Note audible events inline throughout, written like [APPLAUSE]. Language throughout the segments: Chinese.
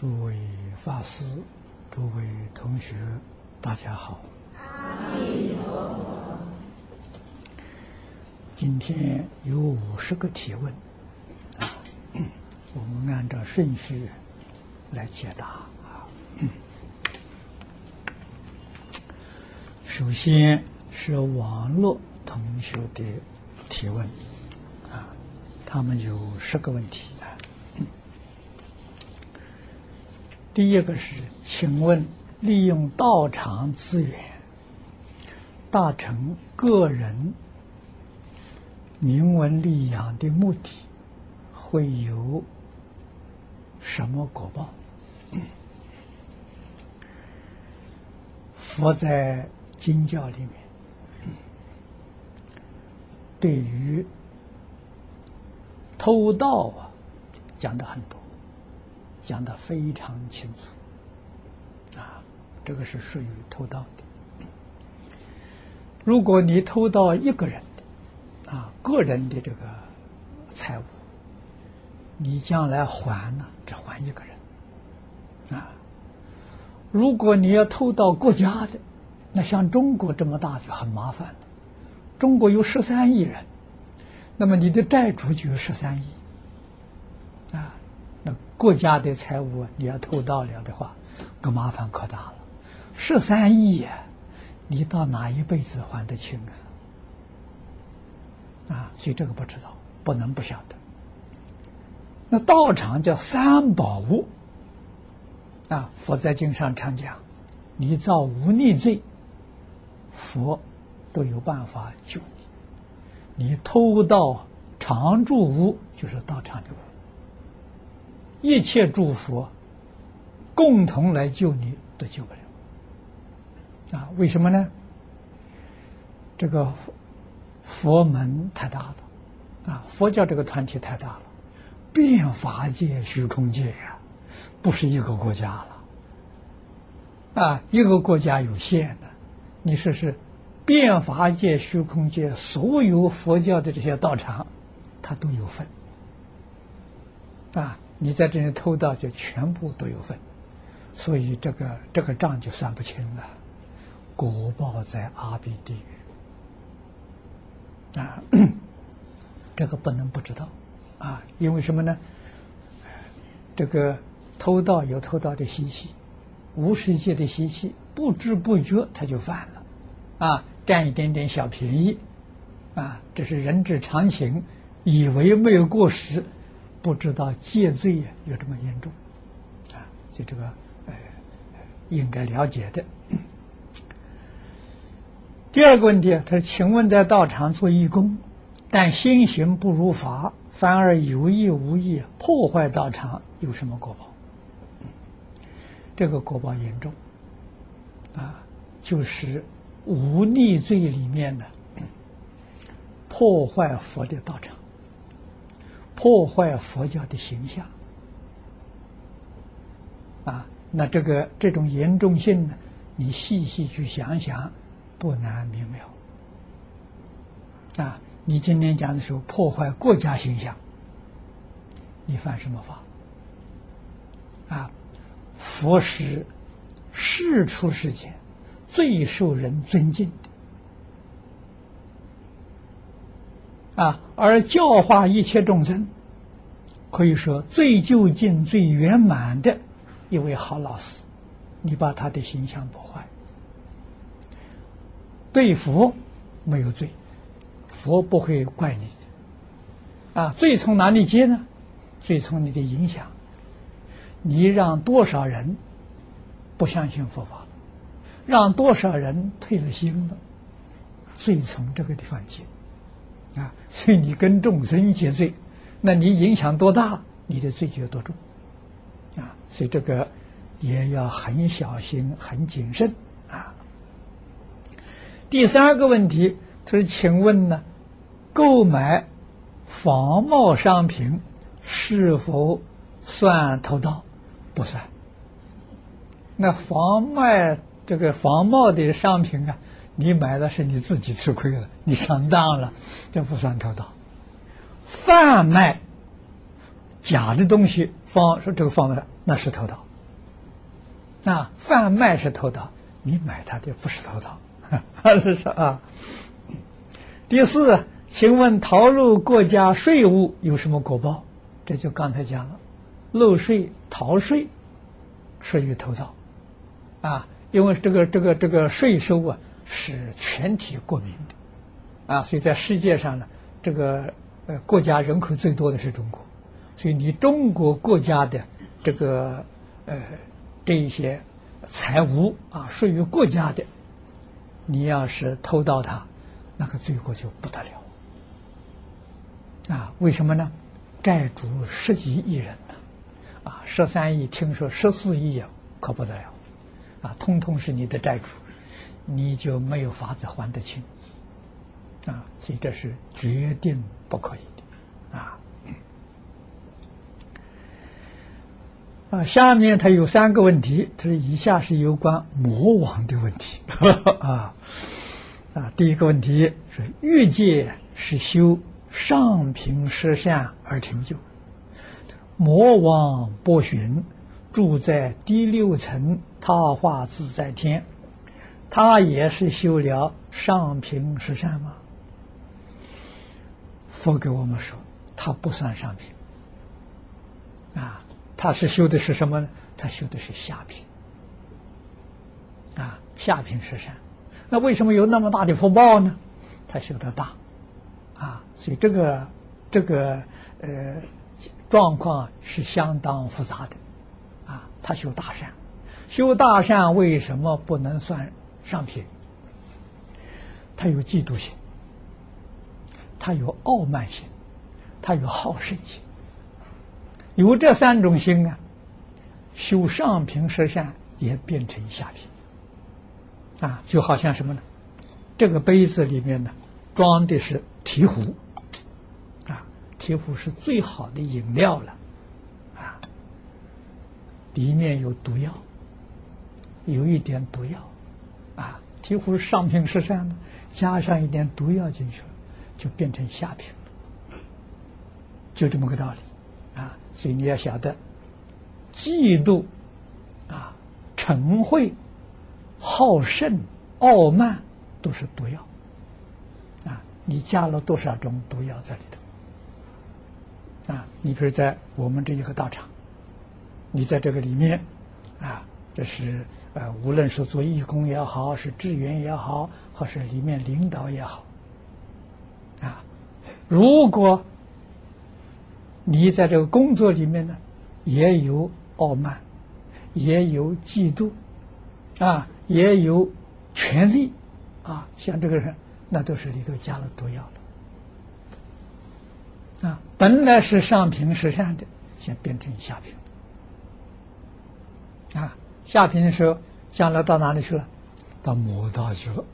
诸位法师、诸位同学，大家好。阿弥陀佛今天有五十个提问，啊，[COUGHS] 我们按照顺序来解答啊。[COUGHS] 首先是网络同学的提问，啊，他们有十个问题啊。第一个是，请问利用道场资源达成个人名闻利养的目的，会有什么果报？佛在经教里面对于偷盗啊讲的很多。讲的非常清楚，啊，这个是属于偷盗的。如果你偷盗一个人的，啊，个人的这个财物，你将来还呢，只还一个人，啊，如果你要偷盗国家的，那像中国这么大就很麻烦了。中国有十三亿人，那么你的债主就有十三亿。国家的财物你要偷盗了的话，个麻烦可大了。十三亿，你到哪一辈子还得清啊？啊，所以这个不知道，不能不晓得。那道场叫三宝物啊，佛在经上常讲，你造无逆罪，佛都有办法救你。你偷盗常住屋，就是道场的屋。一切诸佛共同来救你，都救不了啊！为什么呢？这个佛门太大了啊！佛教这个团体太大了，变法界、虚空界呀，不是一个国家了啊！一个国家有限的，你说是变法界、虚空界，所有佛教的这些道场，它都有份啊！你在这里偷盗，就全部都有份，所以这个这个账就算不清了。果报在阿鼻地狱啊，[COUGHS] 这个不能不知道啊，因为什么呢？这个偷盗有偷盗的习气，无世界的习气，不知不觉他就犯了啊，占一点点小便宜啊，这是人之常情，以为没有过失。不知道戒罪有这么严重啊？就这个呃，应该了解的。[COUGHS] 第二个问题，他说：“请问在道场做义工，但心行不如法，反而有意无意破坏道场，有什么果报？”这个果报严重啊，就是无逆罪里面的破坏佛的道场。破坏佛教的形象啊！那这个这种严重性呢？你细细去想想，不难明了。啊，你今天讲的时候破坏国家形象，你犯什么法？啊，佛是世出世间最受人尊敬的啊。而教化一切众生，可以说最究竟、最圆满的一位好老师。你把他的形象破坏，对佛没有罪，佛不会怪你的。啊，罪从哪里接呢？罪从你的影响。你让多少人不相信佛法，让多少人退了心了，罪从这个地方接。啊，所以你跟众生结罪，那你影响多大，你的罪就有多重。啊，所以这个也要很小心、很谨慎啊。第三个问题，他说：“请问呢，购买仿冒商品是否算偷盗？不算。那仿卖这个仿冒的商品啊？”你买的是你自己吃亏了，你上当了，这不算偷盗。贩卖假的东西，放说这个放的那是偷盗啊，贩卖是偷盗，你买他的不是偷盗，[LAUGHS] 是啊。第四，请问逃入国家税务有什么果报？这就刚才讲了，漏税、逃税属于偷盗啊，因为这个这个这个税收啊是全体国民的啊，所以在世界上呢，这个呃国家人口最多的是中国，所以你中国国家的这个呃。这一些财物啊，属于国家的，你要是偷盗它，那个罪过就不得了啊！为什么呢？债主十几亿人呢，啊，十三亿，听说十四亿啊，可不得了啊！通通是你的债主，你就没有法子还得清啊！所以这是决定不可以的。啊，啊下面他有三个问题，他说以下是有关魔王的问题。[LAUGHS] 啊。啊，第一个问题是欲界是修上品实相而成就，魔王波旬住在第六层他化自在天，他也是修了上品十善吗？佛给我们说，他不算上品啊。他是修的是什么呢？他修的是下品啊，下品是善。那为什么有那么大的福报呢？他修的大啊，所以这个这个呃状况是相当复杂的啊。他修大善，修大善为什么不能算上品？他有嫉妒心，他有傲慢心，他有好胜心。有这三种心啊，修上品实相也变成下品啊，就好像什么呢？这个杯子里面呢，装的是醍醐啊，醍醐是最好的饮料了啊，里面有毒药，有一点毒药啊，几乎是上品实相呢，加上一点毒药进去了，就变成下品了，就这么个道理。啊所以你要晓得，嫉妒啊、嗔恚、好胜、傲慢，都是毒药啊！你加了多少种毒药在里头啊？你比如在我们这一个道场，你在这个里面啊，这是呃，无论是做义工也好，是志愿也好，或是里面领导也好啊，如果。你在这个工作里面呢，也有傲慢，也有嫉妒，啊，也有权力，啊，像这个人，那都是里头加了毒药了，啊，本来是上品实善的，现变成下品，啊，下品的时候，将来到哪里去了？到魔道去了，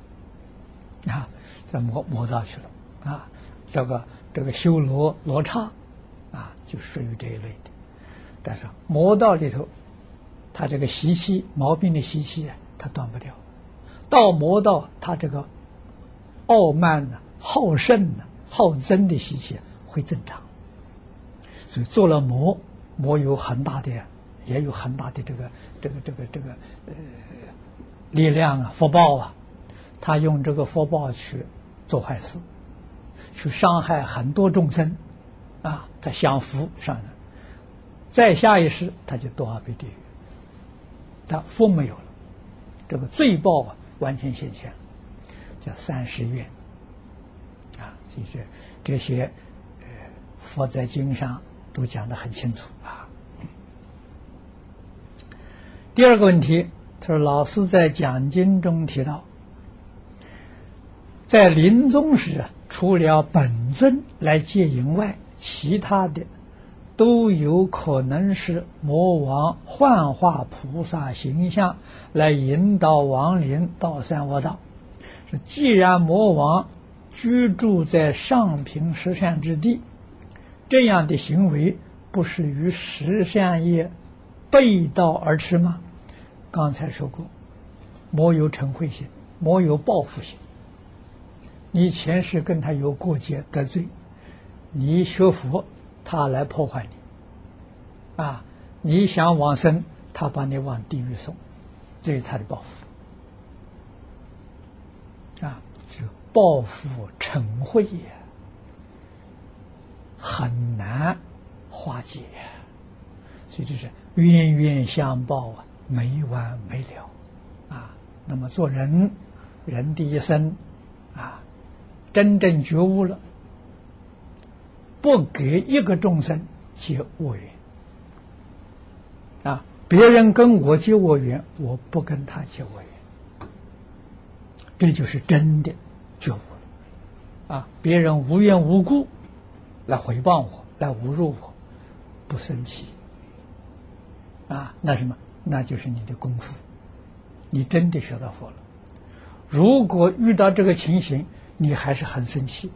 啊，在魔魔道去了，啊，这个这个修罗罗刹。啊，就属于这一类的，但是魔道里头，他这个习气毛病的习气啊，他断不掉。到魔道，他这个傲慢呢、好胜呢、好争的习气会增长。所以做了魔，魔有很大的，也有很大的这个、这个、这个、这个呃力量啊、福报啊，他用这个福报去做坏事，去伤害很多众生。啊，他享福上了，再下一世他就堕下地狱，他福没有了，这个罪报啊完全显现，叫三十愿。啊，这些这些呃佛在经上都讲得很清楚啊。第二个问题，他说老师在讲经中提到，在临终时啊，除了本尊来接引外，其他的都有可能是魔王幻化菩萨形象来引导亡灵到三恶道。说既然魔王居住在上品十善之地，这样的行为不是与十善业背道而驰吗？刚才说过，魔有嗔恚心，魔有报复心。你前世跟他有过节得罪。你学佛，他来破坏你，啊！你想往生，他把你往地狱送，这是他的报复。啊，是报复成慧也，很难化解，所以就是冤冤相报啊，没完没了啊。那么做人，人的一生啊，真正觉悟了，不给一个众生结恶缘啊，别人跟我结恶缘，我不跟他结恶缘。这就是真的觉悟了啊！别人无缘无故来回报我、来侮辱我，不生气啊？那什么？那就是你的功夫，你真的学到佛了。如果遇到这个情形，你还是很生气，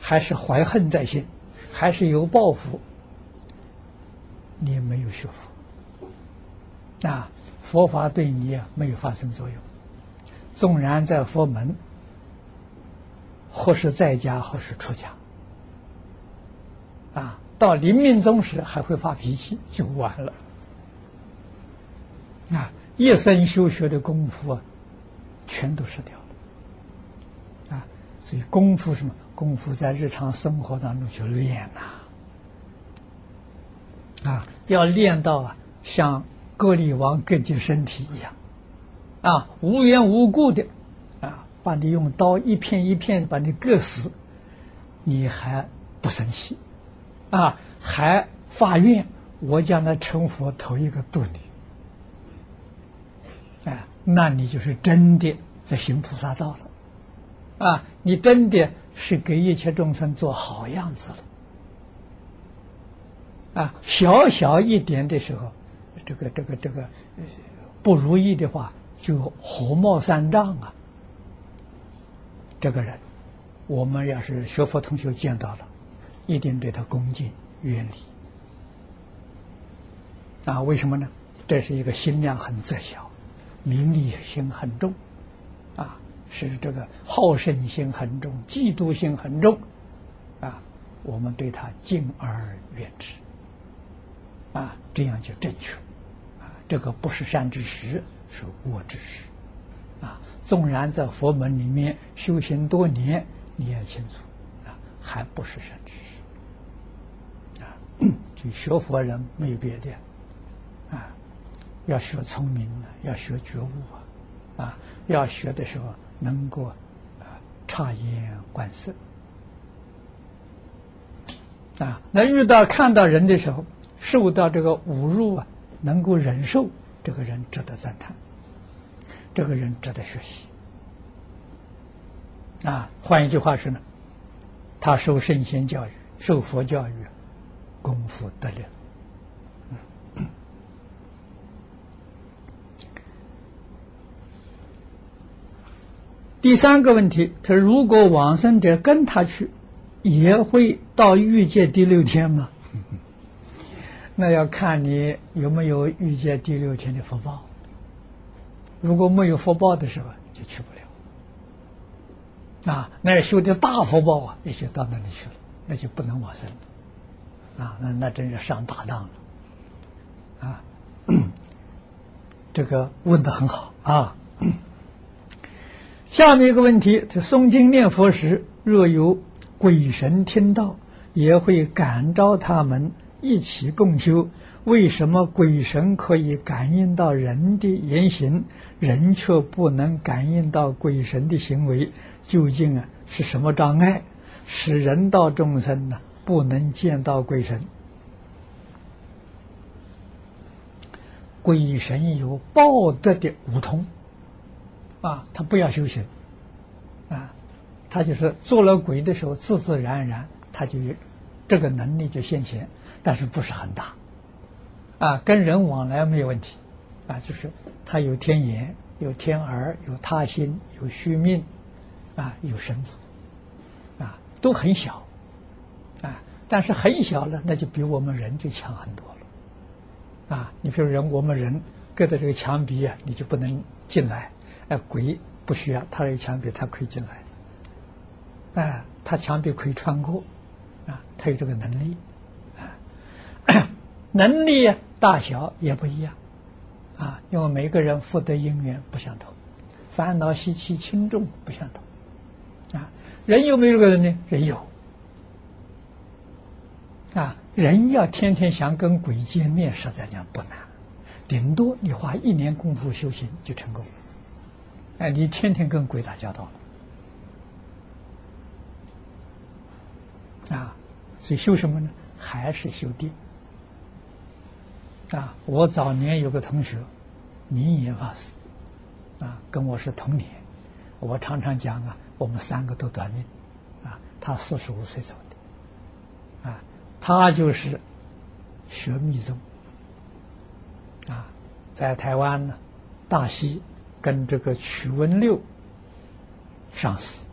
还是怀恨在心，还是有报复，你没有学佛啊！佛法对你啊没有发生作用。纵然在佛门，或是在家，或是出家，啊，到临命终时还会发脾气，就完了。啊，一生修学的功夫啊，全都失掉了。啊，所以功夫什么？功夫在日常生活当中去练呐。啊，要练到啊，像割礼王割据身体一样。啊，无缘无故的，啊，把你用刀一片一片把你割死，你还不生气，啊，还发愿，我将来成佛头一个度你，那你就是真的在行菩萨道了，啊，你真的是给一切众生做好样子了，啊，小小一点的时候，这个这个这个不如意的话。就火冒三丈啊！这个人，我们要是学佛同学见到了，一定对他恭敬远离。啊，为什么呢？这是一个心量很窄小，名利心很重，啊，是这个好胜心很重，嫉妒心很重，啊，我们对他敬而远之，啊，这样就正确，啊，这个不是善知识。是恶知识啊！纵然在佛门里面修行多年，你也清楚啊，还不是善知识啊！[CLEARS THROAT] 就学佛人没有别的，要学聪明的，要学觉悟啊！啊，要学的时候能够啊察言观色啊！那遇到看到人的时候，受到这个侮辱啊，能够忍受。这个人值得赞叹，这个人值得学习。啊，换一句话说呢，他受圣贤教育、受佛教育，功夫得力。第三个问题，他如果往生者跟他去，也会到欲界第六天吗？[LAUGHS] 那要看你有没有遇见第六天的福报。如果没有福报的时候，就去不了。啊，那修的大福报啊，也就到那里去了，那就不能往生了。啊，那那真是上大当了。啊，[COUGHS] 这个问的很好啊。下面一个问题：这诵经念佛时，若有鬼神听到，也会感召他们。一起共修，为什么鬼神可以感应到人的言行，人却不能感应到鬼神的行为？究竟啊是什么障碍，使人道众生呢不能见到鬼神？鬼神有报德的无通啊，他不要修行啊，他就是做了鬼的时候，自自然然他就这个能力就现前。但是不是很大，啊，跟人往来没有问题，啊，就是他有天眼、有天耳、有他心、有虚命，啊，有神足，啊，都很小，啊，但是很小了，那就比我们人就强很多了，啊，你比如人，我们人隔着这个墙壁啊，你就不能进来，哎，鬼不需要，他有墙壁他可以进来，哎，他墙壁可以穿过，啊，他有这个能力。[COUGHS] 能力大小也不一样，啊，因为每个人福德因缘不相同，烦恼习气轻重不相同，啊，人有没有这个人呢？人有，啊，人要天天想跟鬼见面，实在讲不难，顶多你花一年功夫修行就成功，哎，你天天跟鬼打交道。了，啊，所以修什么呢？还是修定。啊，我早年有个同学，明言法师，啊，跟我是同年，我常常讲啊，我们三个都短命，啊，他四十五岁走的，啊，他就是学密宗，啊，在台湾呢，大溪跟这个曲文六上司，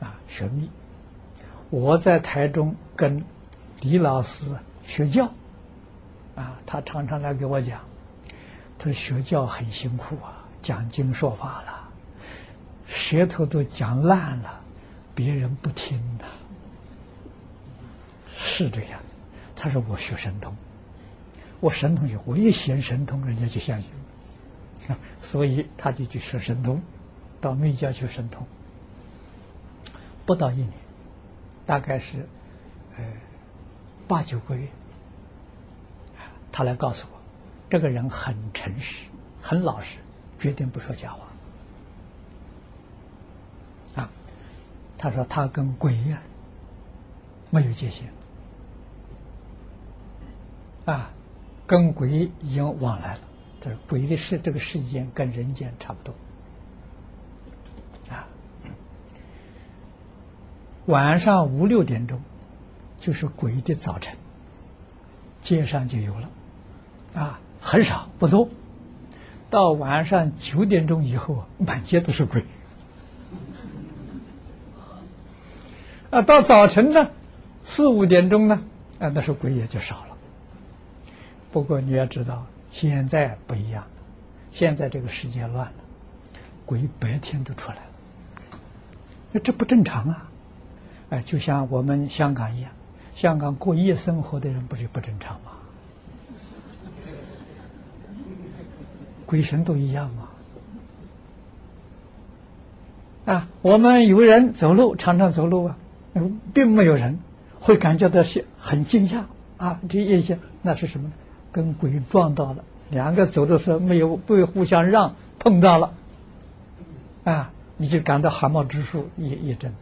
啊，学密，我在台中跟李老师学教。啊，他常常来给我讲，他说学教很辛苦啊，讲经说法了，舌头都讲烂了，别人不听的，是这样的。他说我学神通，我神通学，我一显神通，人家就相信，[LAUGHS] 所以他就去学神通，到密教去神通，不到一年，大概是呃八九个月。他来告诉我，这个人很诚实，很老实，绝对不说假话。啊，他说他跟鬼呀没有界限，啊，跟鬼已经往来了。这鬼的世这个世间跟人间差不多。啊，晚上五六点钟就是鬼的早晨，街上就有了。啊，很少不多。到晚上九点钟以后，满街都是鬼。啊，到早晨呢，四五点钟呢，啊，那时候鬼也就少了。不过你要知道，现在不一样，现在这个世界乱了，鬼白天都出来了。那这不正常啊！哎，就像我们香港一样，香港过夜生活的人不是不正常吗？鬼神都一样嘛？啊，我们有人走路，常常走路啊，并没有人会感觉到是很惊吓啊。这一些那是什么呢？跟鬼撞到了，两个走的时候没有不互相让，碰到了啊，你就感到汗毛直竖一一阵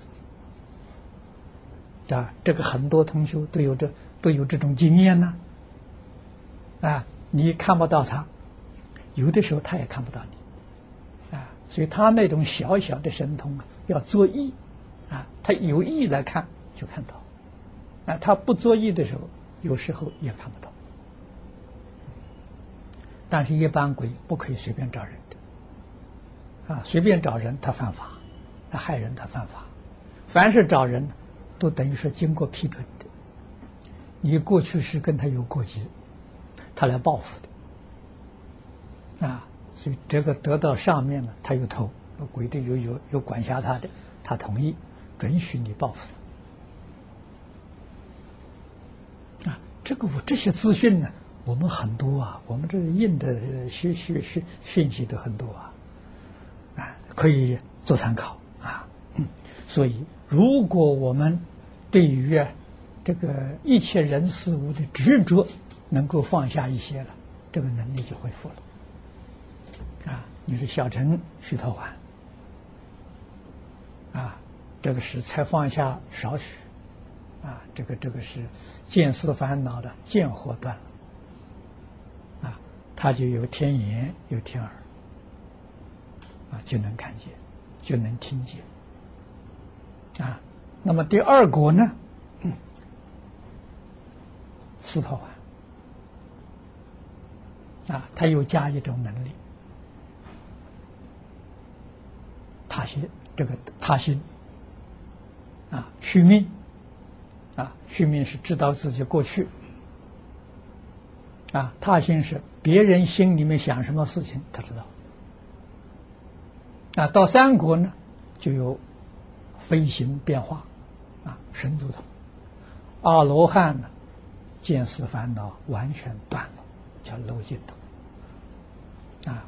子啊。这个很多同学都有这都有这种经验呢啊，你看不到他。有的时候他也看不到你，啊，所以他那种小小的神通啊，要作意，啊，他有意来看就看到，啊，他不作意的时候，有时候也看不到。但是，一般鬼不可以随便找人的，啊，随便找人他犯法，他害人他犯法。凡是找人，都等于说经过批准的，你过去是跟他有过节，他来报复的。啊，所以这个得到上面呢，他有头，鬼的有有有管辖他的，他同意准许你报复。啊，这个我这些资讯呢，我们很多啊，我们这印的讯讯讯讯息都很多啊，啊，可以做参考啊。所以，如果我们对于这个一切人事物的执着能够放下一些了，这个能力就恢复了。啊，你说小乘须陀洹，啊，这个是才放下少许，啊，这个这个是见思烦恼的见惑断了，他就有天眼有天耳，啊，就能看见，就能听见，啊，那么第二国呢，斯陀洹，啊，他又加一种能力。他心，这个他心。啊，续命。啊，续命是知道自己过去。啊，他心是别人心里面想什么事情，他知道啊。到三国呢，就有飞行变化啊，神足通。阿罗汉呢，见思烦恼完全断了，叫漏尽通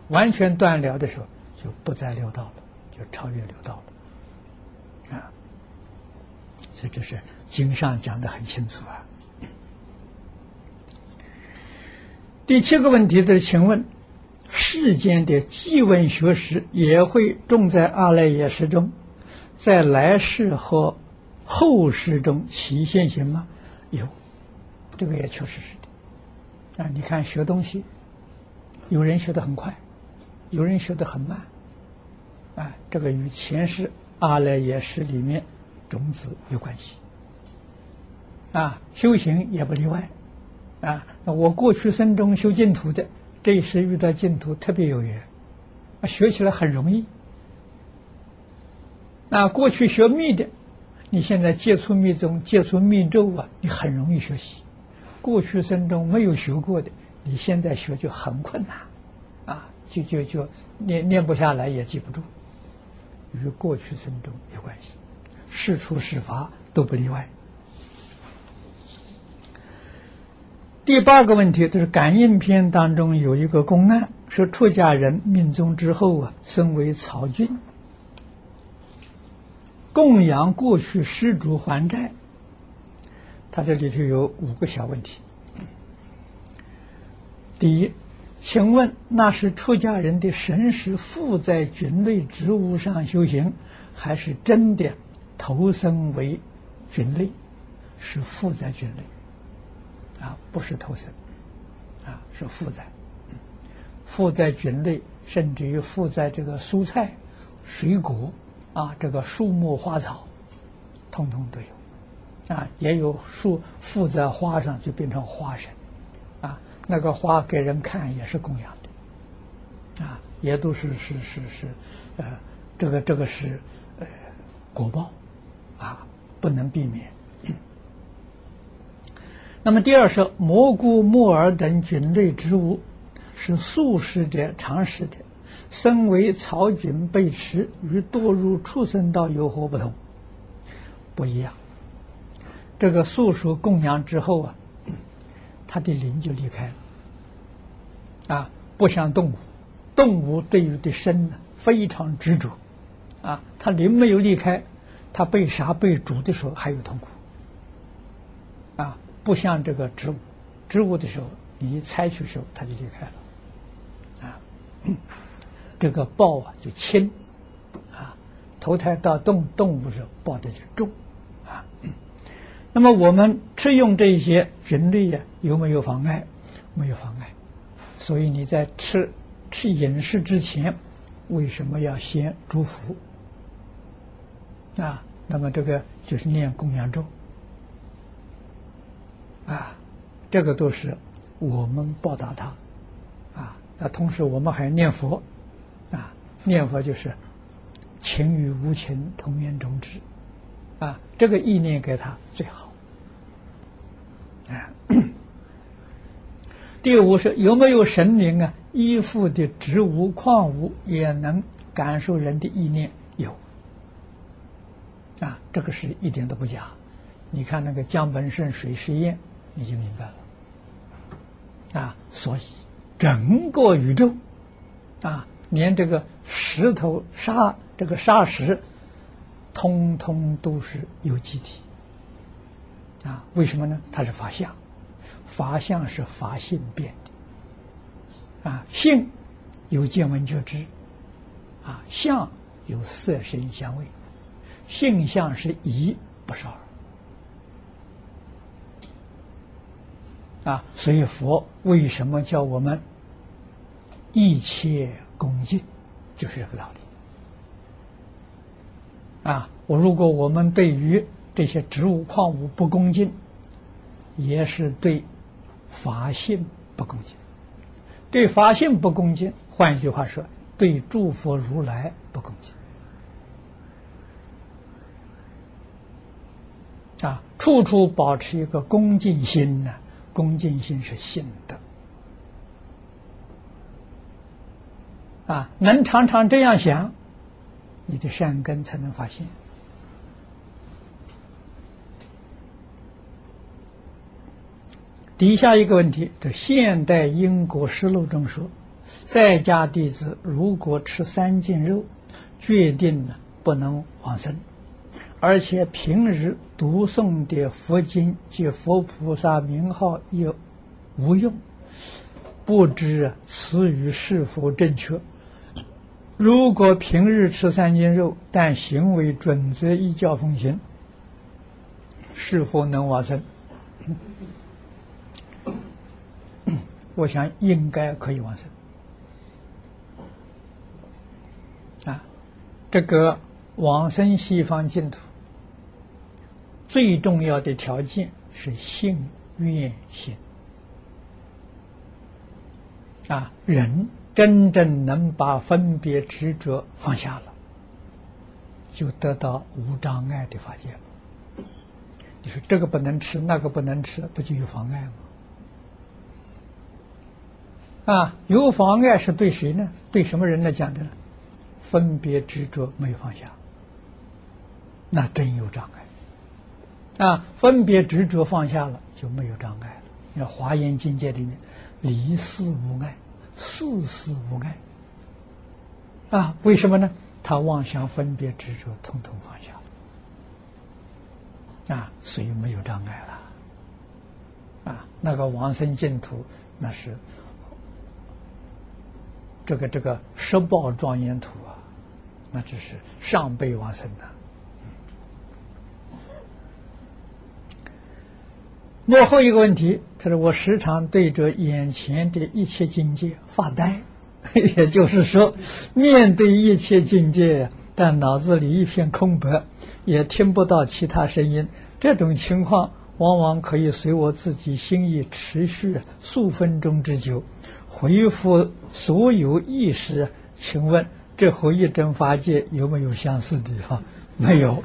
完全断了的时候，就不再六道了，就超越六道了。啊，所以这是经上讲的很清楚啊。第七个问题就是，请问世间的记问学识也会种在阿赖耶识中，在来世和后世中起现行吗？有，这个也确实是的。啊，你看学东西，有人学的很快，有人学的很慢，啊，这个与前世阿赖耶识里面种子有关系。啊，修行也不例外。啊，那我过去生中修净土的，这一世遇到净土特别有缘，啊，学起来很容易。那过去学密的，你现在接触密宗、接触密咒啊，你很容易学习；过去生中没有学过的，你现在学就很困难，啊，就就就念念不下来，也记不住。与过去生中有关系，事出事发都不例外。第八个问题就是感应篇当中有一个公案，说出家人命中之后啊，身为曹军，供养过去施主还债。他这里头有五个小问题。第一，请问那是出家人的神识附在菌类植物上修行，还是真的投生为菌类？是附在菌类。啊，不是投生，啊，是附在，附在菌类，甚至于附在这个蔬菜、水果，啊，这个树木花草，通通都有，啊，也有树附在花上就变成花神，啊，那个花给人看也是供养的，啊，也都是是是是，呃，这个这个是呃果报，啊，不能避免。那么第二是蘑菇、木耳等菌类植物是素食者常食的，身为草菌被吃，与堕入畜生道有何不同？不一样。这个素食供养之后啊，他的灵就离开了。啊，不像动物，动物对于的身呢非常执着，啊，他灵没有离开，他被杀被煮的时候还有痛苦。不像这个植物，植物的时候，你一采取时候，它就离开了，啊，这个报啊就轻，啊，投胎到动动物时候报的就重，啊，那么我们吃用这些菌类呀，有没有妨碍？没有妨碍，所以你在吃吃饮食之前，为什么要先祝福？啊，那么这个就是念供养咒。啊，这个都是我们报答他，啊，那同时我们还念佛，啊，念佛就是情与无情同源种知，啊，这个意念给他最好。啊，[CLEARS THROAT] 第五是有没有神灵啊？依附的植物矿物也能感受人的意念？有，啊，这个是一点都不假。你看那个江本胜水试验。你就明白了，啊，所以整个宇宙，啊，连这个石头沙这个沙石，通通都是有机体，啊，为什么呢？它是法相，法相是法性变的，啊，性有见闻觉知，啊，相有色声香味，性相是一，不是二。啊，所以佛为什么叫我们一切恭敬，就是这个道理。啊，我如果我们对于这些植物矿物不恭敬，也是对法性不恭敬。对法性不恭敬，换一句话说，对诸佛如来不恭敬。啊，处处保持一个恭敬心呢。恭敬心是信的啊，能常常这样想，你的善根才能发现。底下一个问题，这现代因果实录中说，在家弟子如果吃三斤肉，决定呢不能往生，而且平日读诵的佛经及佛菩萨名号也无用，不知此语是否正确？如果平日吃三斤肉，但行为准则依教奉行，是否能往生？[COUGHS] 我想应该可以往生。啊，这个往生西方净土最重要的条件是信愿行。啊，人真正能把分别执着放下了，就得到无障碍的法界了。你说这个不能吃，那个不能吃，不就有妨碍吗？啊，有妨碍是对谁呢？对什么人来讲的？分别执着没有放下，那真有障碍。啊，分别执着放下了，就没有障碍了。你看华严境界里面，离事无碍，事事无碍。啊，为什么呢？他妄想分别执着，统统放下。啊，所以没有障碍了。啊，那个往生净土，那是。这个这个十报庄严土啊，那只是上辈往生的。最后一个问题，他说我时常对着眼前的一切境界发呆，[LAUGHS] 也就是说，面对一切境界，但脑子里一片空白，也听不到其他声音。这种情况往往可以随我自己心意持续数分钟之久。恢复所有意识，请问这和一真法界有没有相似的地方？没有。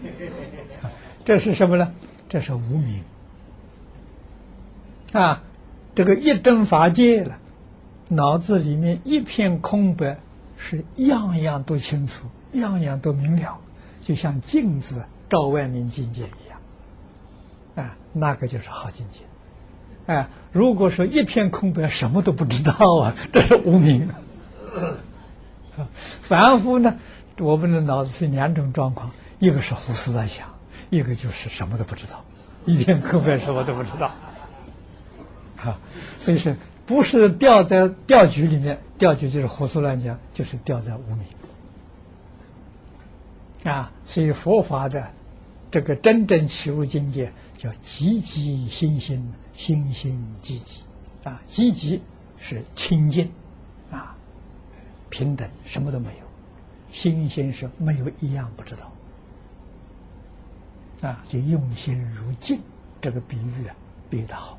这是什么呢？这是无名。啊，这个一真法界了，脑子里面一片空白，是样样都清楚，样样都明了，就像镜子照外面境界一样。啊，那个就是好境界。哎，如果说一片空白，什么都不知道啊，[LAUGHS] 这是无明。啊。[COUGHS] 凡夫呢，我们的脑子是两种状况：一个是胡思乱想，一个就是什么都不知道，一片空白，什么都不知道。啊，所以说不是掉在钓局里面，钓局就是胡思乱想，就是掉在无名。啊，所以佛法的这个真正起入境界，叫积极心心。心心积极啊，积极是清净啊，平等，什么都没有；心心是没有一样不知道啊，就用心如镜，这个比喻啊，比喻的好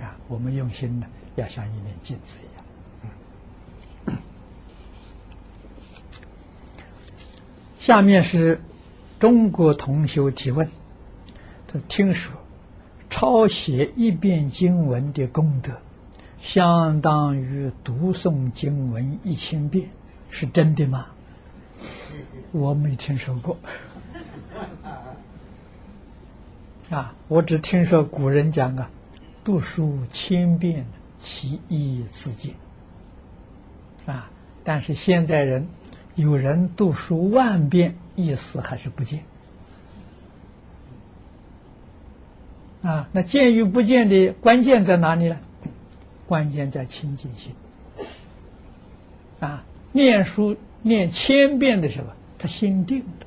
啊。我们用心呢，要像一面镜子一样。下面是中国同修提问，他听说。抄写一遍经文的功德，相当于读诵经文一千遍，是真的吗？我没听说过。[LAUGHS] 啊，我只听说古人讲啊，读书千遍，其义自见。啊，但是现在人有人读书万遍，意思还是不见。啊，那见与不见的关键在哪里呢？关键在清净心。啊，念书念千遍的时候，他心定的，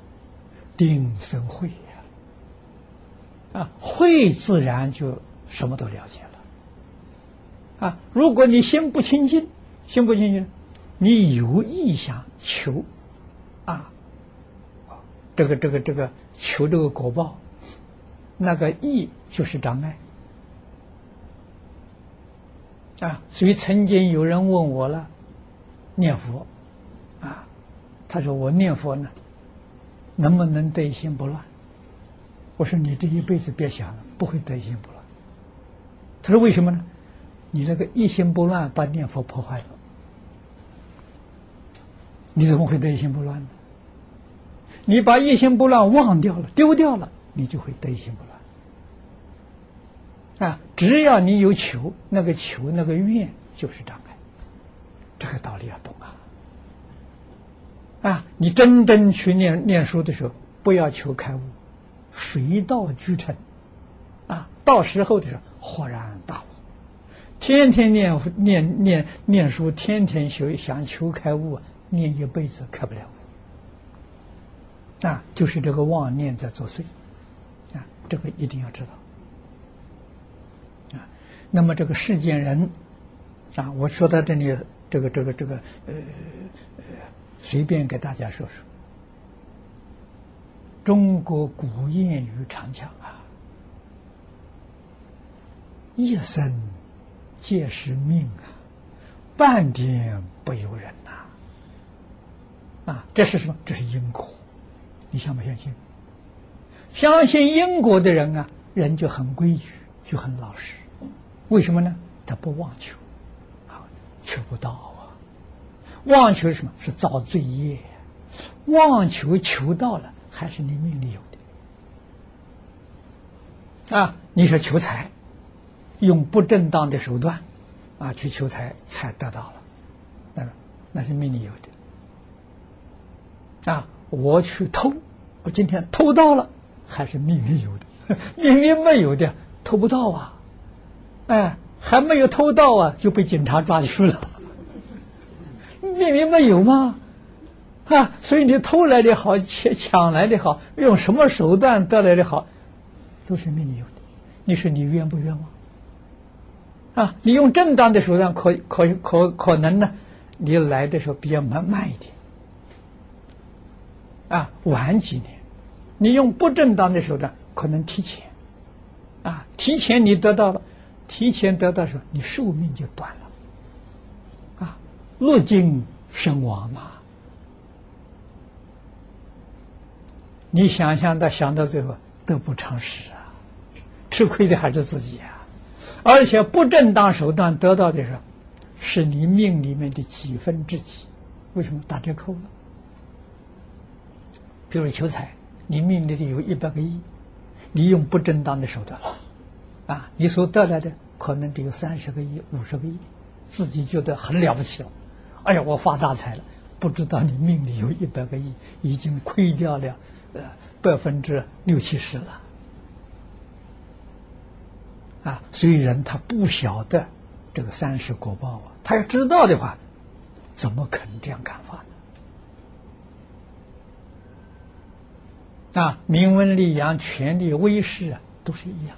定生慧呀。啊，慧自然就什么都了解了。啊，如果你心不清净，心不清净，你有意想求，啊，这个这个这个求这个果报。那个意就是障碍啊，所以曾经有人问我了，念佛啊，他说我念佛呢，能不能得心不乱？我说你这一辈子别想了，不会得心不乱。他说为什么呢？你那个一心不乱把念佛破坏了，你怎么会得一心不乱呢？你把一心不乱忘掉了，丢掉了，你就会得一心不乱。啊，只要你有求，那个求那个愿就是障碍。这个道理要懂啊！啊，你真正去念念书的时候，不要求开悟，水到渠成，到时候的时候豁然大悟。天天念念念念书，天天修，想求开悟，念一辈子开不了。啊，就是这个妄念在作祟，啊，这个一定要知道。啊，那么这个世间人，啊，我说到这里，这个这个这个，呃呃，随便给大家说说。中国古谚语常讲啊，一生。皆是命啊，半点不由人呐！啊，这是什么？这是因果。你相不相信？相信因果的人啊，人就很规矩，就很老实。为什么呢？他不妄求，啊，求不到啊。妄求什么？是造罪业。妄求求到了，还是你命里有的。啊，你说求财。用不正当的手段，啊，去求财才得到了，那那是命里有的。啊，我去偷，我今天偷到了，还是命里有的，[LAUGHS] 命里没有的偷不到啊，哎，还没有偷到啊，就被警察抓去了，命里没有吗？啊，所以你偷来的好，抢抢来的好，用什么手段得来的好，都是命里有的。你说你冤不冤枉？啊，你用正当的手段，可可可可能呢？你来的时候比较慢慢一点，啊，晚几年。你用不正当的手段，可能提前，啊，提前你得到了，提前得到时候，你寿命就短了，啊，落尽身亡嘛。你想想到想到最后得不偿失啊，吃亏的还是自己啊。而且不正当手段得到的是，是你命里面的几分之几？为什么打折扣了？比如求财，你命里的有一百个亿，你用不正当的手段了，啊，你所得来的可能只有三十个亿、五十个亿，自己觉得很了不起了。哎呀，我发大财了！不知道你命里有一百个亿，已经亏掉了呃百分之六七十了。啊，所以人他不晓得这个三世果报啊，他要知道的话，怎么可能这样干法呢？啊，名闻利养、权力威势啊，都是一样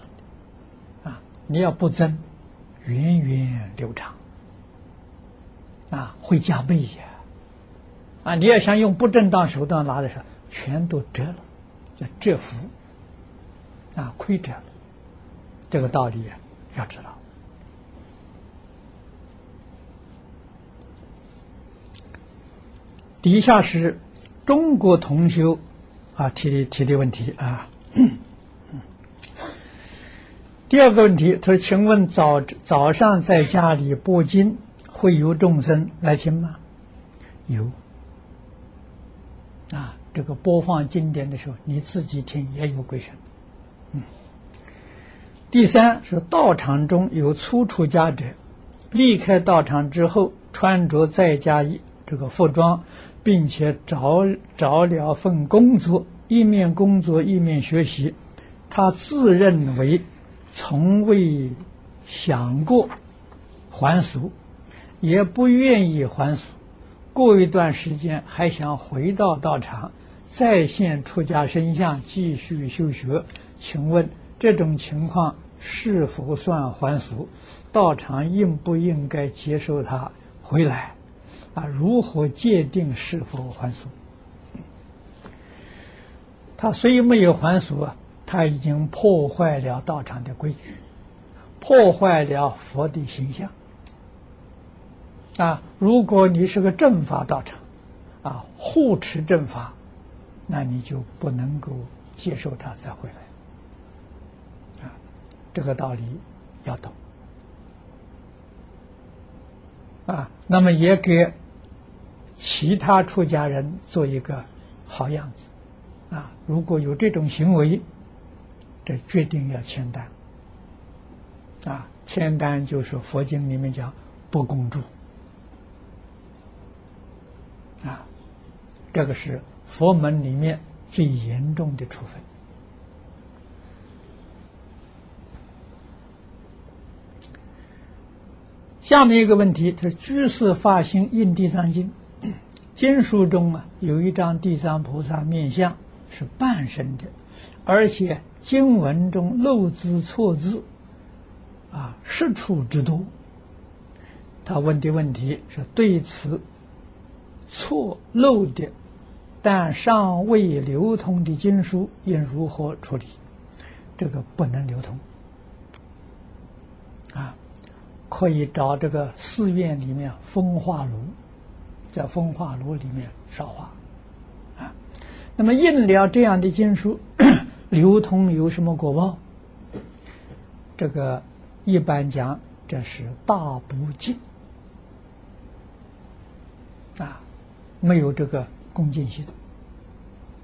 的。啊，你要不增，源远流长，啊，会加倍呀。啊，你要想用不正当手段拿的时候，全都折了，叫折福，啊，亏折。这个道理要知道。底下是中国同修啊提的提的问题啊。[COUGHS] 第二个问题，他说：“请问早早上在家里播经，会有众生来听吗？”有。啊，这个播放经典的时候，你自己听也有鬼神。第三是道场中有初出家者，离开道场之后，穿着在家衣这个服装，并且找找了份工作，一面工作一面学习。他自认为从未想过还俗，也不愿意还俗。过一段时间还想回到道场，再现出家身相，继续修学。请问？这种情况是否算还俗？道场应不应该接受他回来？啊，如何界定是否还俗？他虽没有还俗啊，他已经破坏了道场的规矩，破坏了佛的形象。啊，如果你是个正法道场，啊，护持正法，那你就不能够接受他再回来。这个道理要懂啊。那么也给其他出家人做一个好样子啊。如果有这种行为，这决定要签单啊。签单就是佛经里面讲不公住啊，这个是佛门里面最严重的处分。下面一个问题，他说：“居士发心印地藏经，[CLEARS THROAT] 经书中啊有一张地藏菩萨面相是半身的，而且经文中漏字错字啊十处之多。”他问的问题是对此错漏的，但尚未流通的经书应如何处理？这个不能流通啊。可以找这个寺院里面风化炉，在风化炉里面烧化，啊，那么印了这样的经书 [CLEARS THROAT] 流通有什么果报？这个一般讲，这是大不敬啊，没有这个恭敬心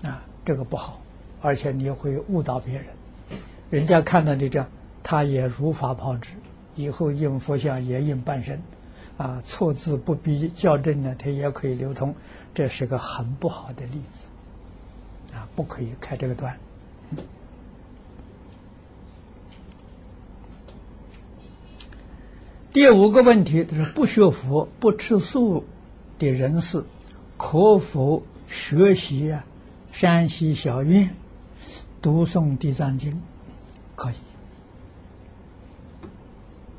啊，这个不好，而且你会误导别人，人家看到你这样，他也如法炮制。以后印佛像也印半身，啊，错字不必校正呢，它也可以流通，这是个很不好的例子，啊，不可以开这个端。第五个问题就是不学佛、不吃素的人士，可否学习啊？山西小院读诵地藏经，可以。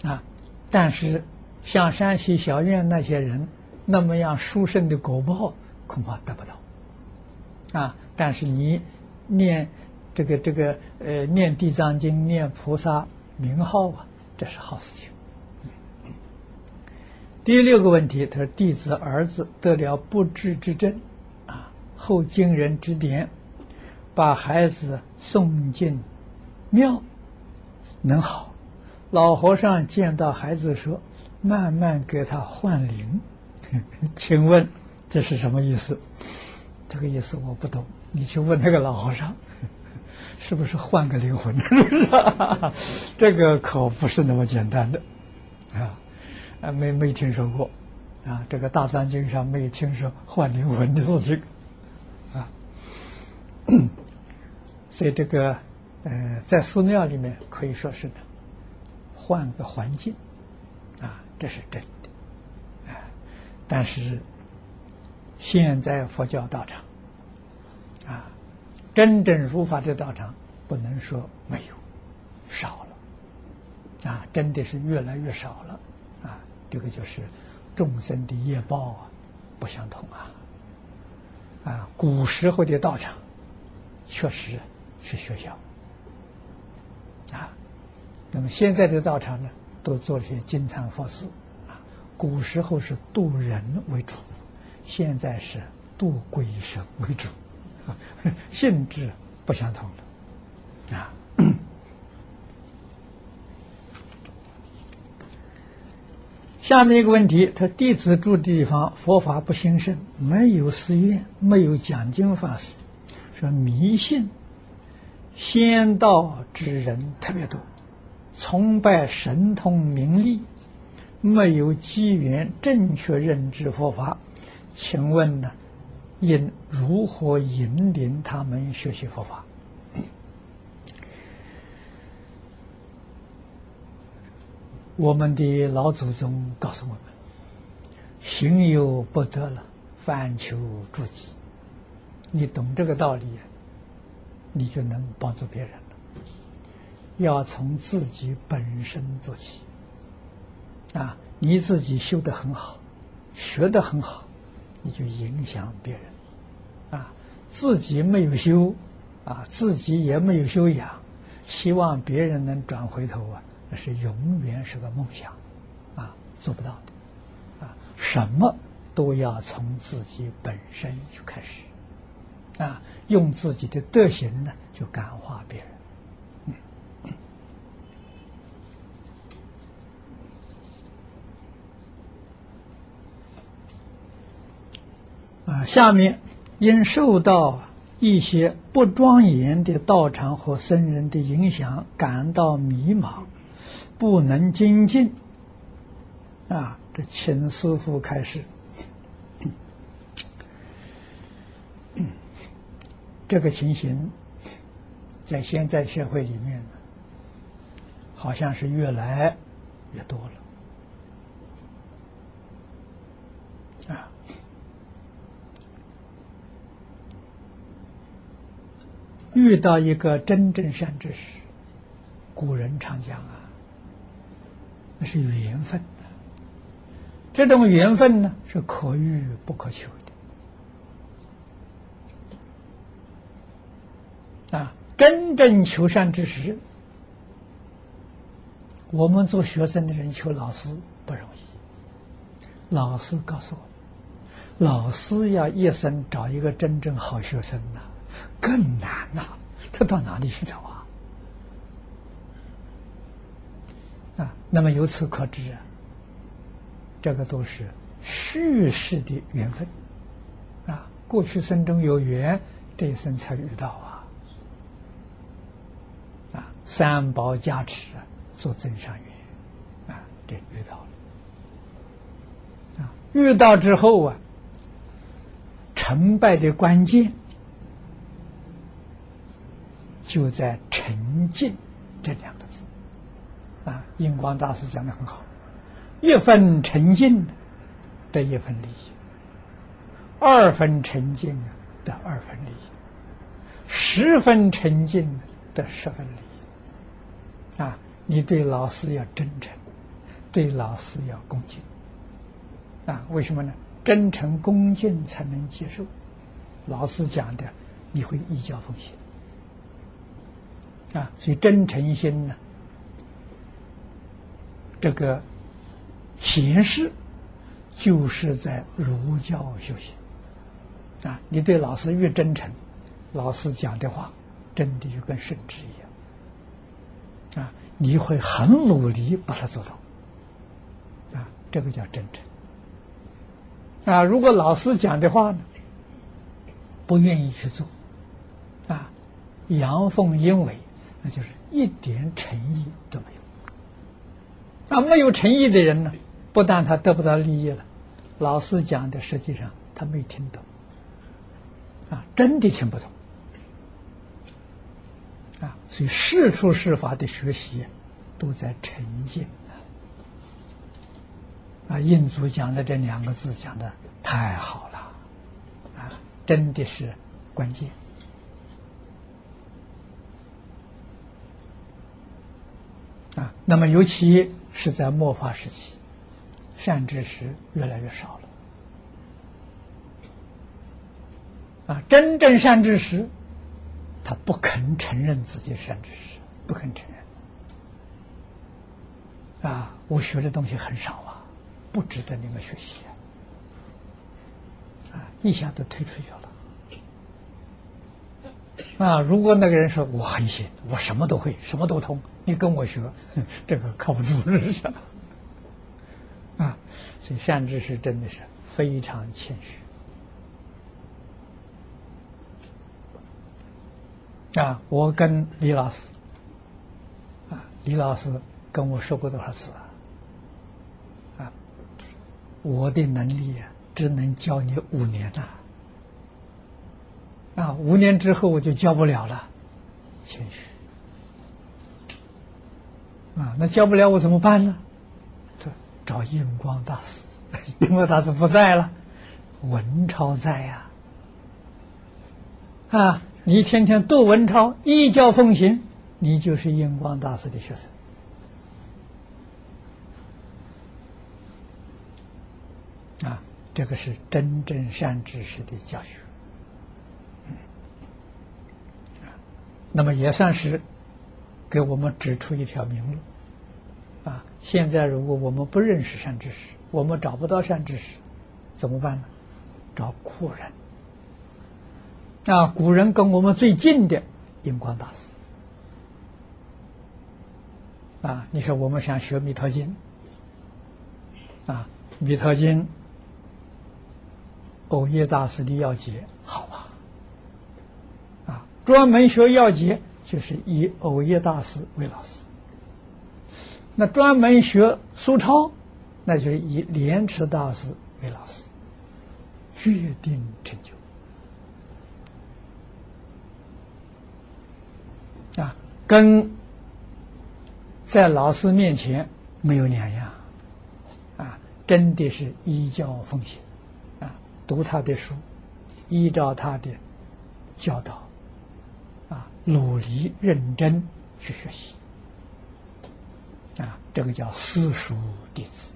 啊，但是像山西小院那些人那么样殊胜的果报，恐怕得不到。啊，但是你念这个这个呃念地藏经、念菩萨名号啊，这是好事情。第六个问题，他说弟子儿子得了不治之症，啊，后经人指点，把孩子送进庙，能好。老和尚见到孩子说：“慢慢给他换灵。[LAUGHS] ”请问这是什么意思？这个意思我不懂，你去问那个老和尚，[LAUGHS] 是不是换个灵魂？是不是？这个可不是那么简单的啊！啊，没没听说过啊！这个大藏经上没听说换灵魂的事情啊。[CLEARS THROAT] 所以这个呃，在寺庙里面可以说是的。换个环境，啊，这是真的，啊，但是现在佛教道场，啊，真正如法的道场，不能说没有，少了，啊，真的是越来越少了，啊，这个就是众生的业报啊，不相同啊，啊，古时候的道场确实是学校，那么现在的道场呢，都做些金蝉佛事，啊，古时候是渡人为主，现在是渡鬼神为主，啊，性质不相同了，啊。[COUGHS] 下面一个问题，他弟子住的地方佛法不兴盛，没有寺院，没有讲经法师，说迷信仙道之人特别多。崇拜神通名利，没有机缘正确认知佛法，请问呢？应如何引领他们学习佛法？我们的老祖宗告诉我们：“行有不得了，反求诸己。”你懂这个道理，你就能帮助别人。要从自己本身做起，啊，你自己修得很好，学得很好，你就影响别人，啊，自己没有修，啊，自己也没有修养，希望别人能转回头啊，那是永远是个梦想，啊，做不到的，啊，什么都要从自己本身就开始，啊，用自己的德行呢，就感化别人。啊，下面因受到一些不庄严的道场和僧人的影响，感到迷茫，不能精进。啊，这请师傅开始。这个情形在现在社会里面，好像是越来越多了遇到一个真正善知识，古人常讲啊，那是缘分的。这种缘分呢，是可遇不可求的啊。真正求善知识，我们做学生的人求老师不容易。老师告诉我，老师要一生找一个真正好学生呐。更难呐！他到哪里去找啊？啊，那么由此可知啊，这个都是叙事的缘分啊。过去生中有缘，这一生才遇到啊。啊，三宝加持啊，做增上缘啊，这遇到了啊。遇到之后啊，成败的关键。就在“沉静”这两个字，啊，印光大师讲的很好，一分沉静得一分利益，二分沉静得二分利益，十分沉静得十分利益。啊，你对老师要真诚，对老师要恭敬。啊，为什么呢？真诚恭敬才能接受老师讲的，你会依教奉行。啊，所以真诚心呢，这个形式就是在儒教修行。啊，你对老师越真诚，老师讲的话真的就跟圣旨一样。啊，你会很努力把它做到。啊，这个叫真诚。啊，如果老师讲的话呢，不愿意去做，啊，阳奉阴违。那就是一点诚意都没有。那没有诚意的人呢？不但他得不到利益了，老师讲的实际上他没听懂，啊，真的听不懂，啊，所以事出事法的学习都在沉浸啊。印祖讲的这两个字讲的太好了，啊，真的是关键。啊，那么尤其是在末法时期，善知识越来越少了。啊，真正善知识，他不肯承认自己善知识，不肯承认。啊，我学的东西很少啊，不值得你们学习。啊，一下都退出去了。啊，如果那个人说我很行，我什么都会，什么都通。你跟我学，这个靠不住，是不是？啊，所以善知识真的是非常谦虚。啊，我跟李老师，啊，李老师跟我说过多少次啊？啊，我的能力啊，只能教你五年呐。啊，五年之后我就教不了了，谦虚。啊，那教不了我怎么办呢？找印光大师，[LAUGHS] 印光大师不在了，文超在呀。啊，你天天读文超，一教奉行，你就是印光大师的学生。啊，这个是真正善知识的教学。那么也算是。给我们指出一条明路，啊！现在如果我们不认识善知识，我们找不到善知识，怎么办呢？找古人。啊，古人跟我们最近的印光大师，啊，你说我们想学《弥陀经》，啊，《弥陀经》，欧耶大师的要解好啊，啊，专门学要解。就是以欧耶大师为老师，那专门学苏超，那就是以莲池大师为老师，决定成就。啊。跟在老师面前没有两样，啊，真的是依教奉行，啊，读他的书，依照他的教导，努力认真去学习，啊，这个叫私塾弟子，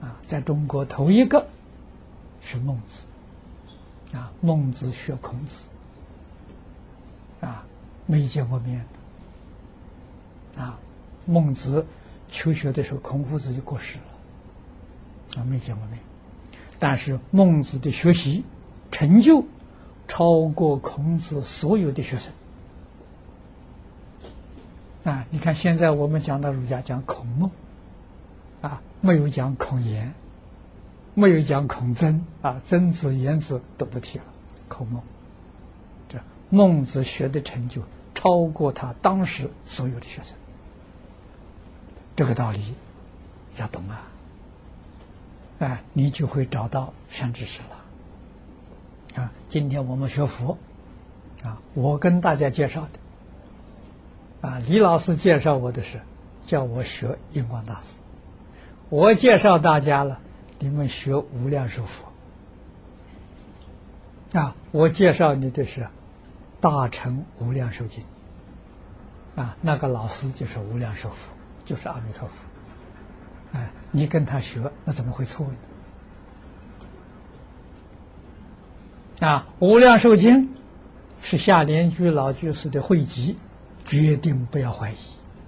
啊，在中国头一个是孟子，啊，孟子学孔子，啊，没见过面，啊。孟子求学的时候，孔夫子就过世了，啊，没见过面。但是孟子的学习成就超过孔子所有的学生。啊，你看现在我们讲到儒家讲孔孟，啊，没有讲孔颜，没有讲孔曾，啊，曾子、颜子都不提了，孔孟。这孟子学的成就超过他当时所有的学生。这个道理要懂啊，哎，你就会找到善知识了。啊，今天我们学佛，啊，我跟大家介绍的，啊，李老师介绍我的是叫我学印光大师，我介绍大家了，你们学无量寿佛。啊，我介绍你的是大乘无量寿经，啊，那个老师就是无量寿佛。就是阿弥陀佛，哎，你跟他学，那怎么会错呢？啊，《无量寿经》是下莲居老居士的汇集，决定不要怀疑。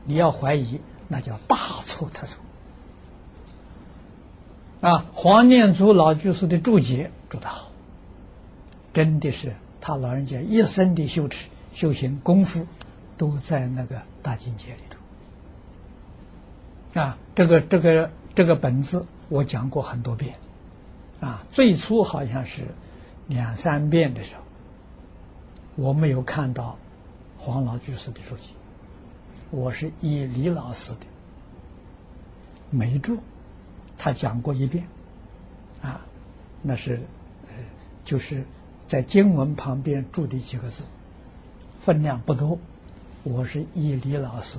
你要怀疑，那叫大错特错。啊，黄念祖老居士的注解做得好，真的是他老人家一生的修持、修行功夫，都在那个大境界里头。啊，这个这个这个本子我讲过很多遍，啊，最初好像是两三遍的时候，我没有看到黄老居士的书籍，我是以李老师的。没注，他讲过一遍，啊，那是呃，就是在经文旁边注的几个字，分量不多，我是以李老师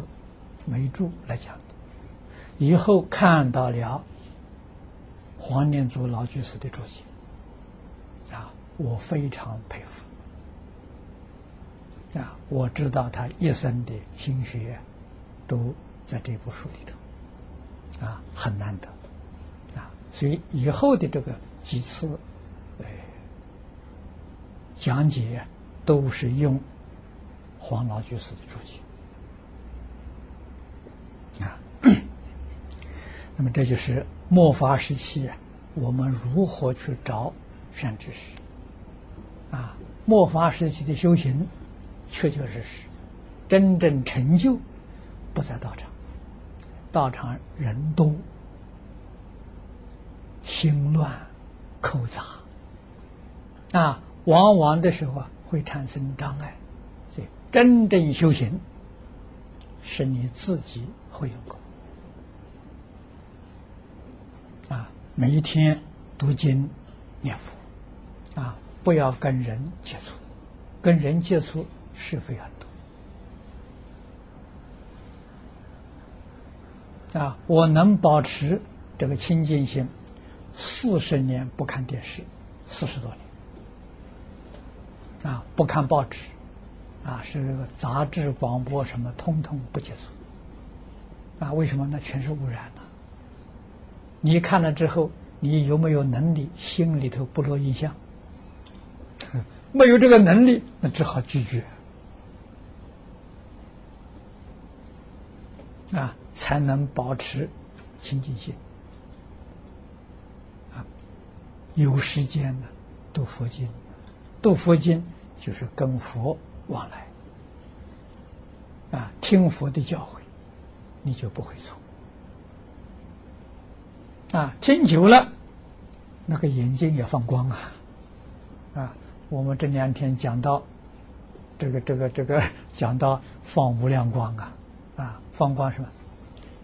没注来讲。以后看到了黄念祖老居士的注解，啊，我非常佩服，啊，我知道他一生的心血都在这部书里头，啊，很难得，啊，所以以后的这个几次，呃，讲解都是用黄老居士的注解。[CLEARS THROAT] 那么这就是末法时期，我们如何去找善知识？啊，末法时期的修行，确确实实，真正成就不在道场，道场人多，心乱，口杂，啊，往往的时候啊会产生障碍。所以，真正修行是你自己会用功。啊每一天读经念佛，啊，不要跟人接触，跟人接触是非很多。啊，我能保持这个清净心，四十年不看电视，四十多年，啊，不看报纸，啊，是这个杂志、广播什么，通通不接触。啊，为什么？那全是污染的。你看了之后，你有没有能力？心里头不落印象？[LAUGHS] 没有这个能力，那只好拒绝啊，才能保持清净心啊。有时间呢，读佛经，读佛经就是跟佛往来啊，听佛的教诲，你就不会错。啊，听久了，那个眼睛也放光啊！啊，我们这两天讲到这个、这个、这个，讲到放无量光啊，啊，放光什么？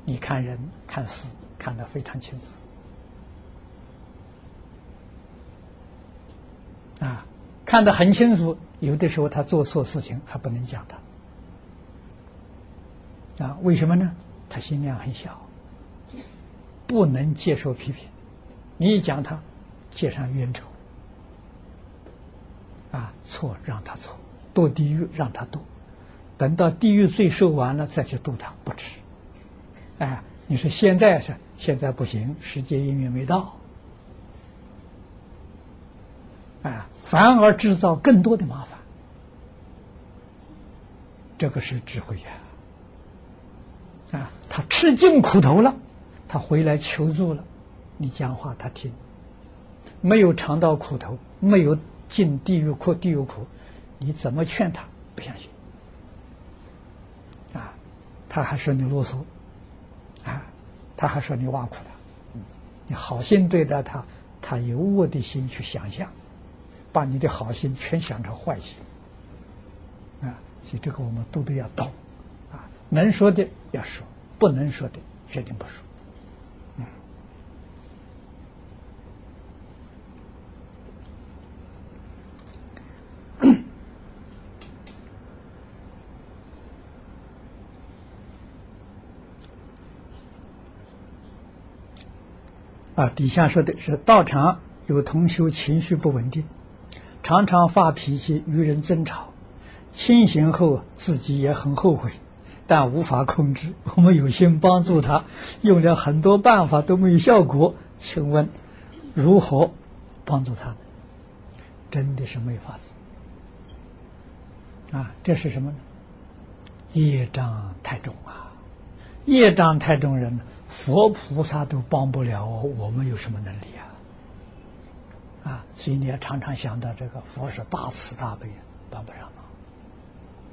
你看人看事看得非常清楚，啊，看得很清楚。有的时候他做错事情还不能讲他啊，为什么呢？他心量很小，不能接受批评。你一讲他，结上冤仇。啊，错让他错，堕地狱让他堕，等到地狱罪受完了再去度他，不迟。哎，你说现在是现在不行，时间因缘没到。啊，反而制造更多的麻烦。这个是智慧呀！啊，他吃尽苦头了，他回来求助了，你讲话他听。没有尝到苦头，没有进地狱苦，地狱苦，你怎么劝他？不相信。他还说你啰嗦，啊，他还说你挖苦他。你好心对待他，他有恶的心去想象，把你的好心全想成坏心。啊所以这个我们都得要懂，啊，能说的要说，不能说的决定不说。嗯。啊，底下说的是道场有同修情绪不稳定，常常发脾气，与人争吵。清醒后自己也很后悔，但无法控制。我们有心帮助他，用了很多办法都没有效果。请问如何帮助他？真的是没法子啊！这是什么呢？业障太重啊！业障太重，人佛菩萨都帮不了我，我们有什么能力啊？啊！所以你要常常想到这个佛是大慈大悲，帮不上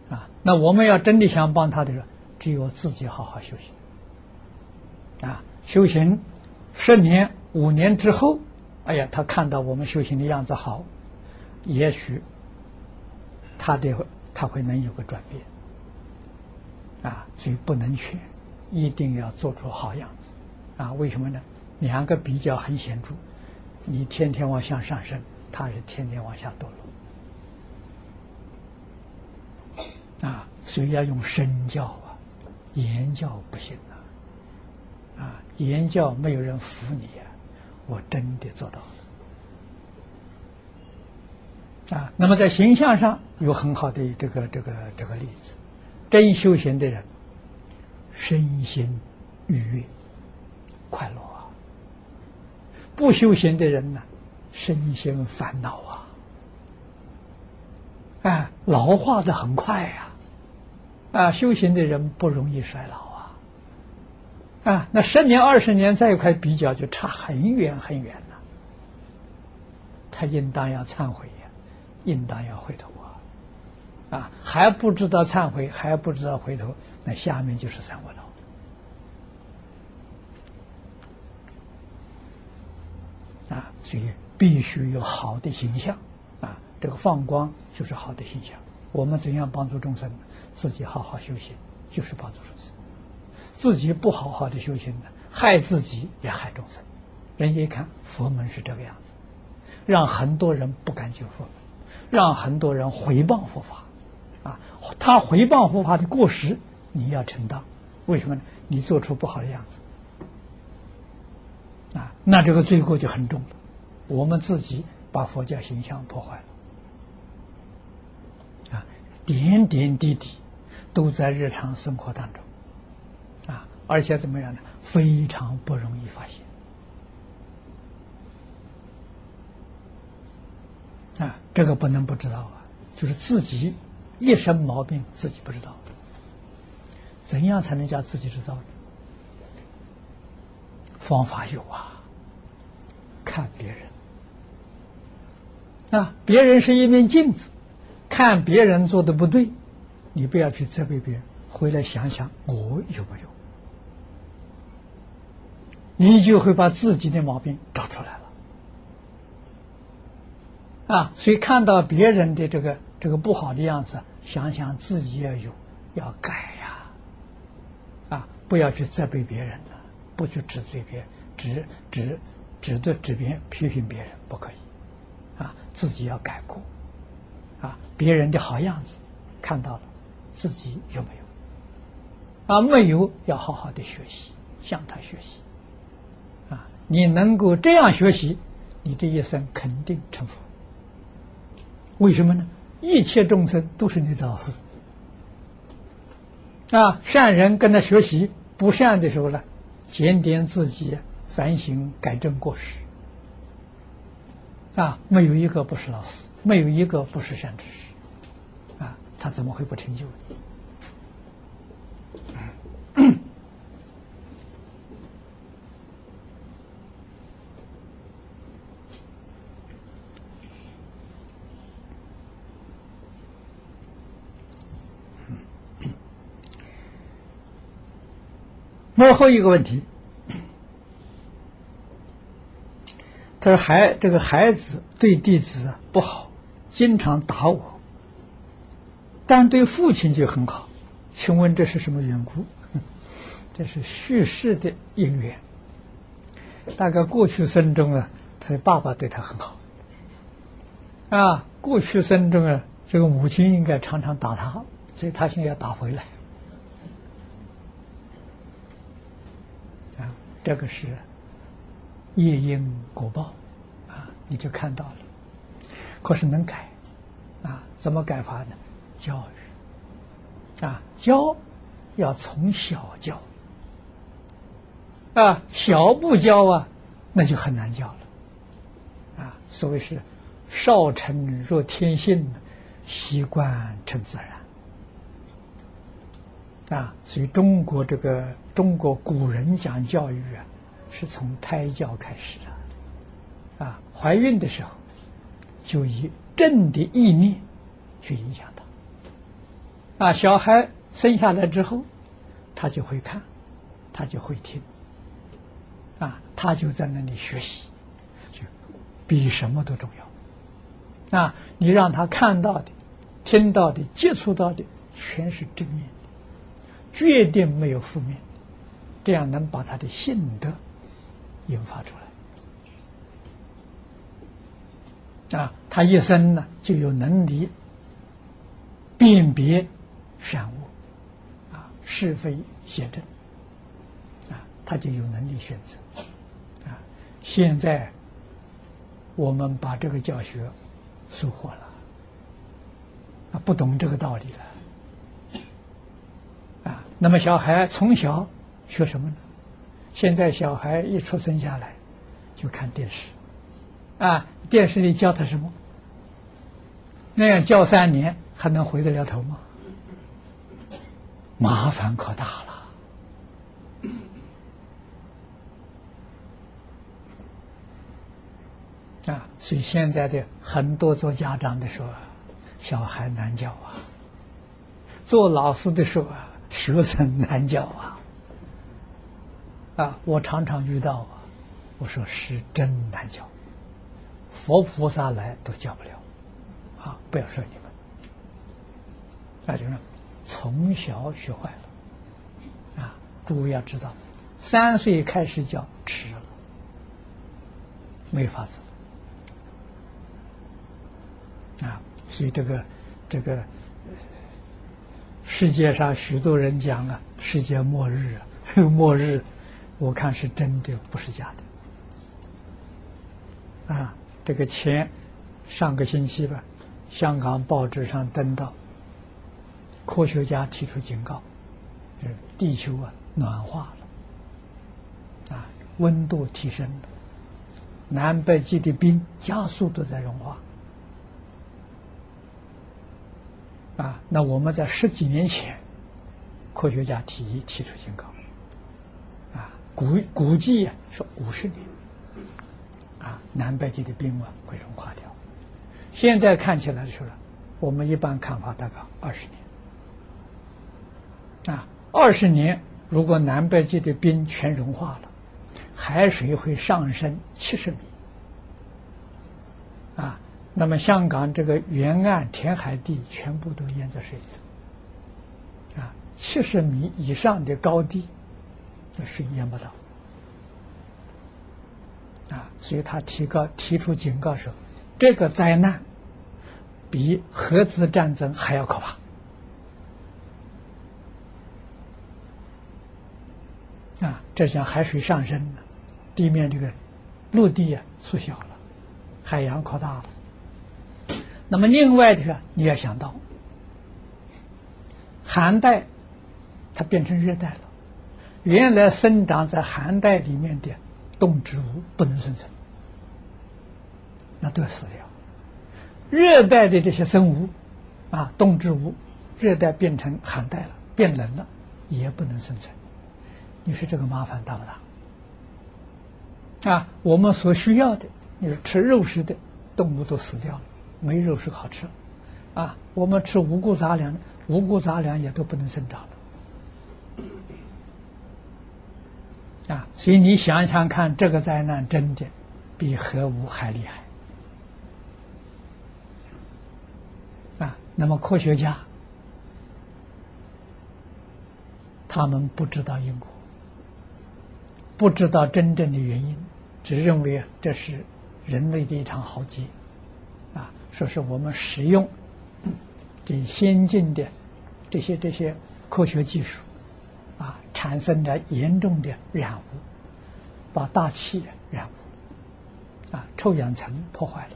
忙。啊，那我们要真的想帮他的人，只有自己好好修行。啊，修行十年、五年之后，哎呀，他看到我们修行的样子好，也许他的他会能有个转变。啊，所以不能劝，一定要做出好样子。啊，为什么呢？两个比较很显著，你天天往向上升，他是天天往下堕落。啊，所以要用身教啊，言教不行啊，啊，言教没有人服你啊，我真的做到了啊。那么在形象上有很好的这个这个这个例子，真修行的人，身心愉悦快乐啊；不修行的人呢，身心烦恼啊，啊，老化的很快呀。啊，修行的人不容易衰老啊！啊，那十年、二十年在一块比较，就差很远很远了。他应当要忏悔呀，应当要回头啊！啊，还不知道忏悔，还不知道回头，那下面就是三恶道啊！所以必须有好的形象啊！这个放光就是好的形象。我们怎样帮助众生？自己好好修行，就是帮助众生；自己不好好的修行呢，害自己也害众生。人家一看佛门是这个样子，让很多人不敢进佛门，让很多人回谤佛法。啊，他回谤佛法的过失，你要承担。为什么呢？你做出不好的样子，啊，那这个罪过就很重了。我们自己把佛教形象破坏了，啊，点点滴滴。都在日常生活当中，啊，而且怎么样呢？非常不容易发现，啊，这个不能不知道啊，就是自己一身毛病自己不知道，怎样才能叫自己知道呢？方法有啊，看别人，啊，别人是一面镜子，看别人做的不对。你不要去责备别人，回来想想我有没有，你就会把自己的毛病找出来了。啊，所以看到别人的这个这个不好的样子，想想自己要有，要改呀。不要去责备别人了，不去指责别人，指指指责指别批评别人不可以。啊，自己要改过。啊，别人的好样子看到了。自己有没有啊，没有要好好的学习，向他学习。啊，你能够这样学习，你这一生肯定成佛。为什么呢？一切众生都是你的老师。啊，善人跟他学习，不善的时候呢，检点自己，反省改正过失。啊，没有一个不是老师，没有一个不是善知识。啊，他怎么会不成就？最后一个问题，他说：“孩这个孩子对弟子不好，经常打我，但对父亲就很好，请问这是什么缘故？” [LAUGHS] 这是叙事的因缘。大概过去生中啊，他的爸爸对他很好，啊，过去生中啊，这个母亲应该常常打他，所以他现在要打回来。这个是业因果报啊，你就看到了。可是能改啊？怎么改法呢？教育啊，教要从小教啊，小不教啊，那就很难教了啊。所谓是少成若天性，习惯成自然啊。所以中国这个。中国古人讲教育啊，是从胎教开始的，啊，怀孕的时候就以正的意念去影响他，啊，小孩生下来之后，他就会看，他就会听，啊，他就在那里学习，就比什么都重要，啊，你让他看到的、听到的、接触到的全是正面绝对没有负面。这样能把他的性德引发出来啊，他一生呢就有能力辨别善恶啊是非邪正啊，他就有能力选择啊。现在我们把这个教学收获了啊，不懂这个道理了。那么小孩从小。学什么呢？现在小孩一出生下来就看电视，啊，电视里教他什么？那样教三年还能回得了头吗？麻烦可大了。啊，所以现在的很多做家长的说，小孩难教啊；做老师的说啊，学生难教啊。啊，我常常遇到啊，我说是真难教，佛菩萨来都教不了，啊，不要说你们，那就是从小学坏了，啊，诸位要知道，三岁开始教迟了，没法子，啊，所以这个这个世界上许多人讲啊，世界末日啊，[LAUGHS] 末日。我看是真的，不是假的。啊，这个前上个星期吧，香港报纸上登到，科学家提出警告，就是地球啊暖化了，啊温度提升了，南北极的冰加速都在融化。啊，那我们在十几年前，科学家提议提出警告。啊估估计啊是五十年，啊，南北极的冰啊会融化掉。现在看起来的时候，我们一般看法大概二十年。啊，二十年如果南北极的冰全融化了，海水会上升七十米。那么香港这个沿岸填海地全部都淹在水里。啊，七十米以上的高地。水淹不到啊，所以他提高提出警告说，这个灾难比核子战争还要可怕啊，这像海水上升，地面这个陆地啊缩小了，海洋扩大了。那么另外的你要想到，寒带它变成热带了，原来生长在寒带里面的动植物不能生存，那都要死掉。热带的这些生物啊，动植物，热带变成寒带了，变冷了，也不能生存。你说这个麻烦大不大？啊，我们所需要的，你说吃肉食的动物都死掉了，没肉是好吃，啊，我们吃五谷杂粮，五谷杂粮也都不能生长了，啊，所以你想想看，这个灾难真的比核武还厉害，啊，那么科学家他们不知道因果。不知道真正的原因，只认为这是人类的一场浩劫，说是我们使用这先进的这些这些科学技术，啊，产生了严重的染污，把大气染污，啊，臭氧层破坏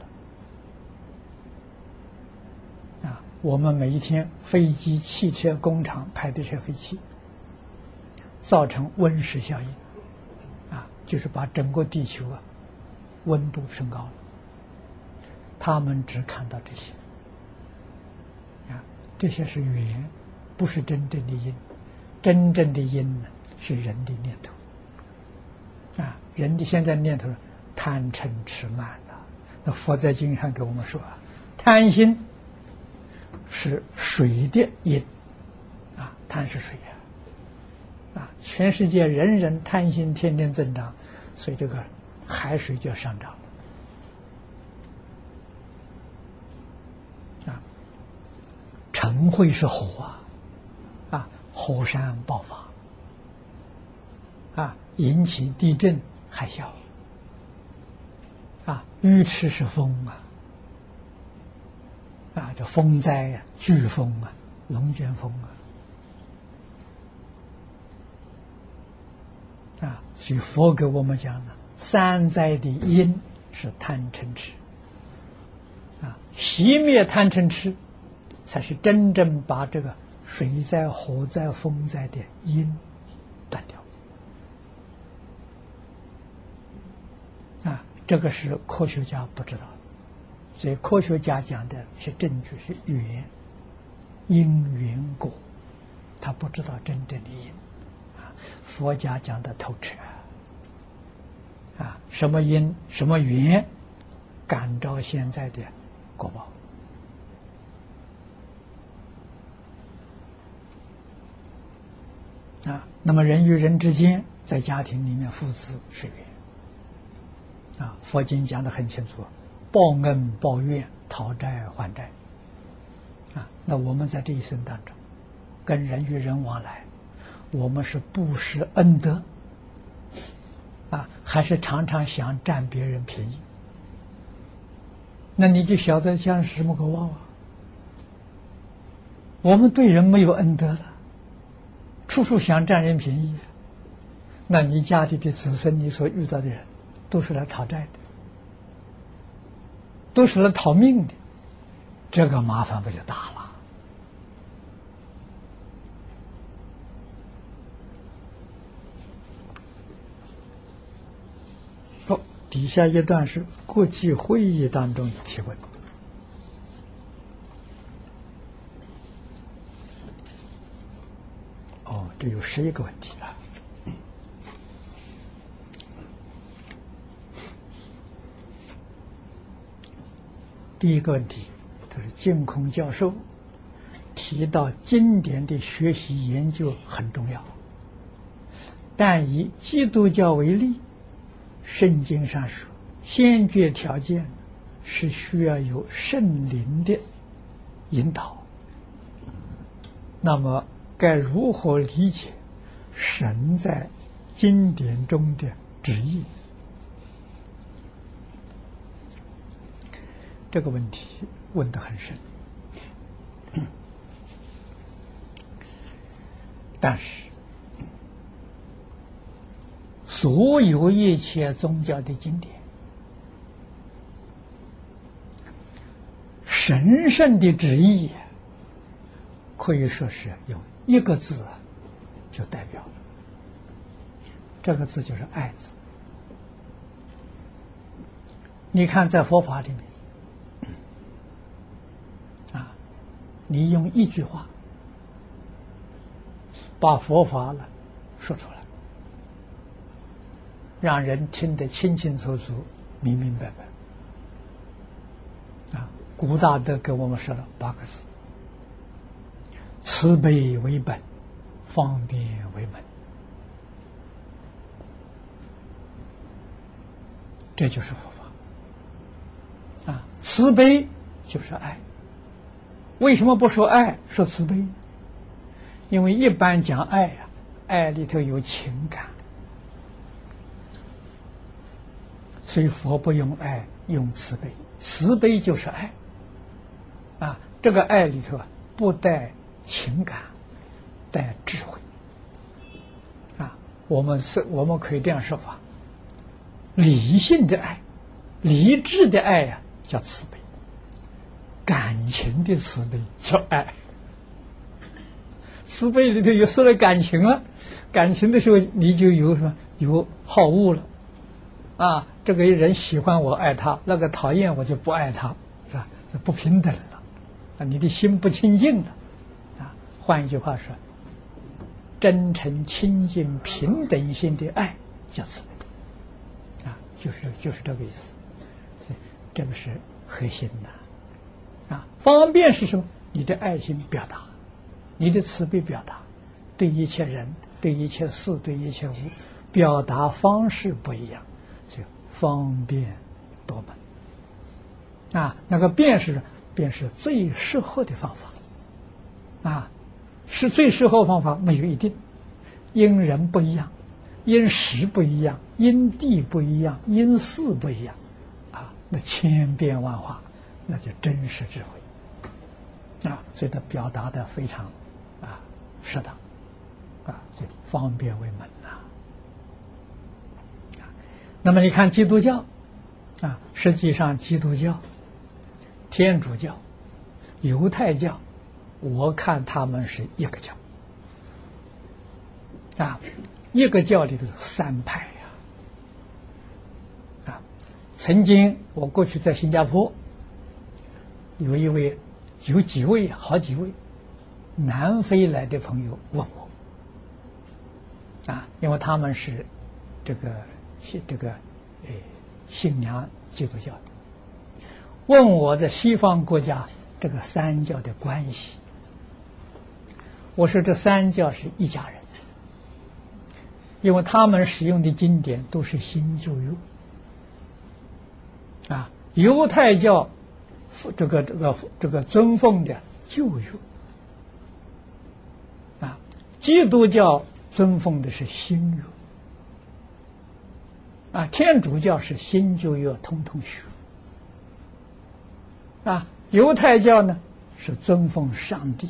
了，啊，我们每一天飞机、汽车、工厂排的这些废气，造成温室效应。啊就是把整个地球啊温度升高了，他们只看到这些啊，这些是缘，不是真正的因。真正的因呢，是人的念头啊，人的现在念头贪嗔痴慢了。那佛在经上给我们说啊，贪心是水的因啊，贪是水呀啊，全世界人人贪心，天天增长。所以这个海水就上涨了啊！晨会是火啊，啊，火山爆发啊，引起地震海啸啊，鱼池是风啊，啊，这风灾呀，飓风啊，龙卷风啊。啊，所以佛给我们讲了，三灾的因是贪嗔痴。啊，熄灭贪嗔痴，才是真正把这个水灾、火灾、风灾的因断掉。啊，这个是科学家不知道，所以科学家讲的是证据是缘，因缘果，他不知道真正的因。啊佛家讲的透彻啊，什么因什么缘，感召现在的果报啊。那么人与人之间，在家庭里面，父子是缘啊。佛经讲的很清楚，报恩报怨，讨债还债啊。那我们在这一生当中，跟人与人往来。我们是不施恩德啊，还是常常想占别人便宜？那你就晓得像什么果报啊？我们对人没有恩德了，处处想占人便宜，那你家里的子孙，你所遇到的人，都是来讨债的，都是来讨命的，这个麻烦不就大了？底下一段是国际会议当中提问。哦，这有十一个问题啊。第一个问题，他是净空教授提到经典的学习研究很重要，但以基督教为例。圣经上说，先决条件是需要有圣灵的引导。那么，该如何理解神在经典中的旨意？这个问题问得很深，[COUGHS] 但是所有一切宗教的经典，神圣的旨意，可以说是有一个字就代表了。这个字就是“爱”字。你看，在佛法里面，啊，你用一句话把佛法了说出来，让人听得清清楚楚、明明白白。啊，古大德给我们说了八个字：慈悲为本，方便为门。这就是佛法啊！慈悲就是爱。为什么不说爱，说慈悲？因为一般讲爱呀，爱里头有情感，所以佛不用爱，用慈悲。慈悲就是爱啊！这个爱里头啊，不带情感，带智慧啊！我们是，我们可以这样说法。理性的爱，理智的爱呀，叫慈悲；感情的慈悲叫爱。慈悲里头有说了感情了，感情的时候你就有什么有好恶了啊？这个人喜欢我爱他，那个讨厌我就不爱他，是吧？不平等了啊！你的心不清净了！换一句话说，真诚、清净、平等心的爱叫慈悲。啊就是就是这个意思，所以这个是核心的啊。方便是什么？你的爱心表达，你的慈悲表达，对一切人、对一切事、对一切物，表达方式不一样，就方便多门啊。那个便是便是最适合的方法啊，是最适合方法没有一定，因人不一样。因时不一样，因地不一样，因事不一样，啊，那千变万化，那就真实智慧，啊，所以他表达的非常啊适当，啊，所以方便为门呐。那么你看基督教，啊，实际上基督教、天主教、犹太教，我看他们是一个教，啊。一个教里头三派呀，啊，曾经我过去在新加坡，有一位有几位好几位南非来的朋友问我，啊，因为他们是这个信这个诶信仰基督教的，问我在西方国家这个三教的关系，我说这三教是一家人。因为他们使用的经典都是新旧约，啊，犹太教这个这个这个尊奉的旧约，啊，基督教尊奉的是新约，啊，天主教是新旧约通通学，啊，犹太教呢是尊奉上帝，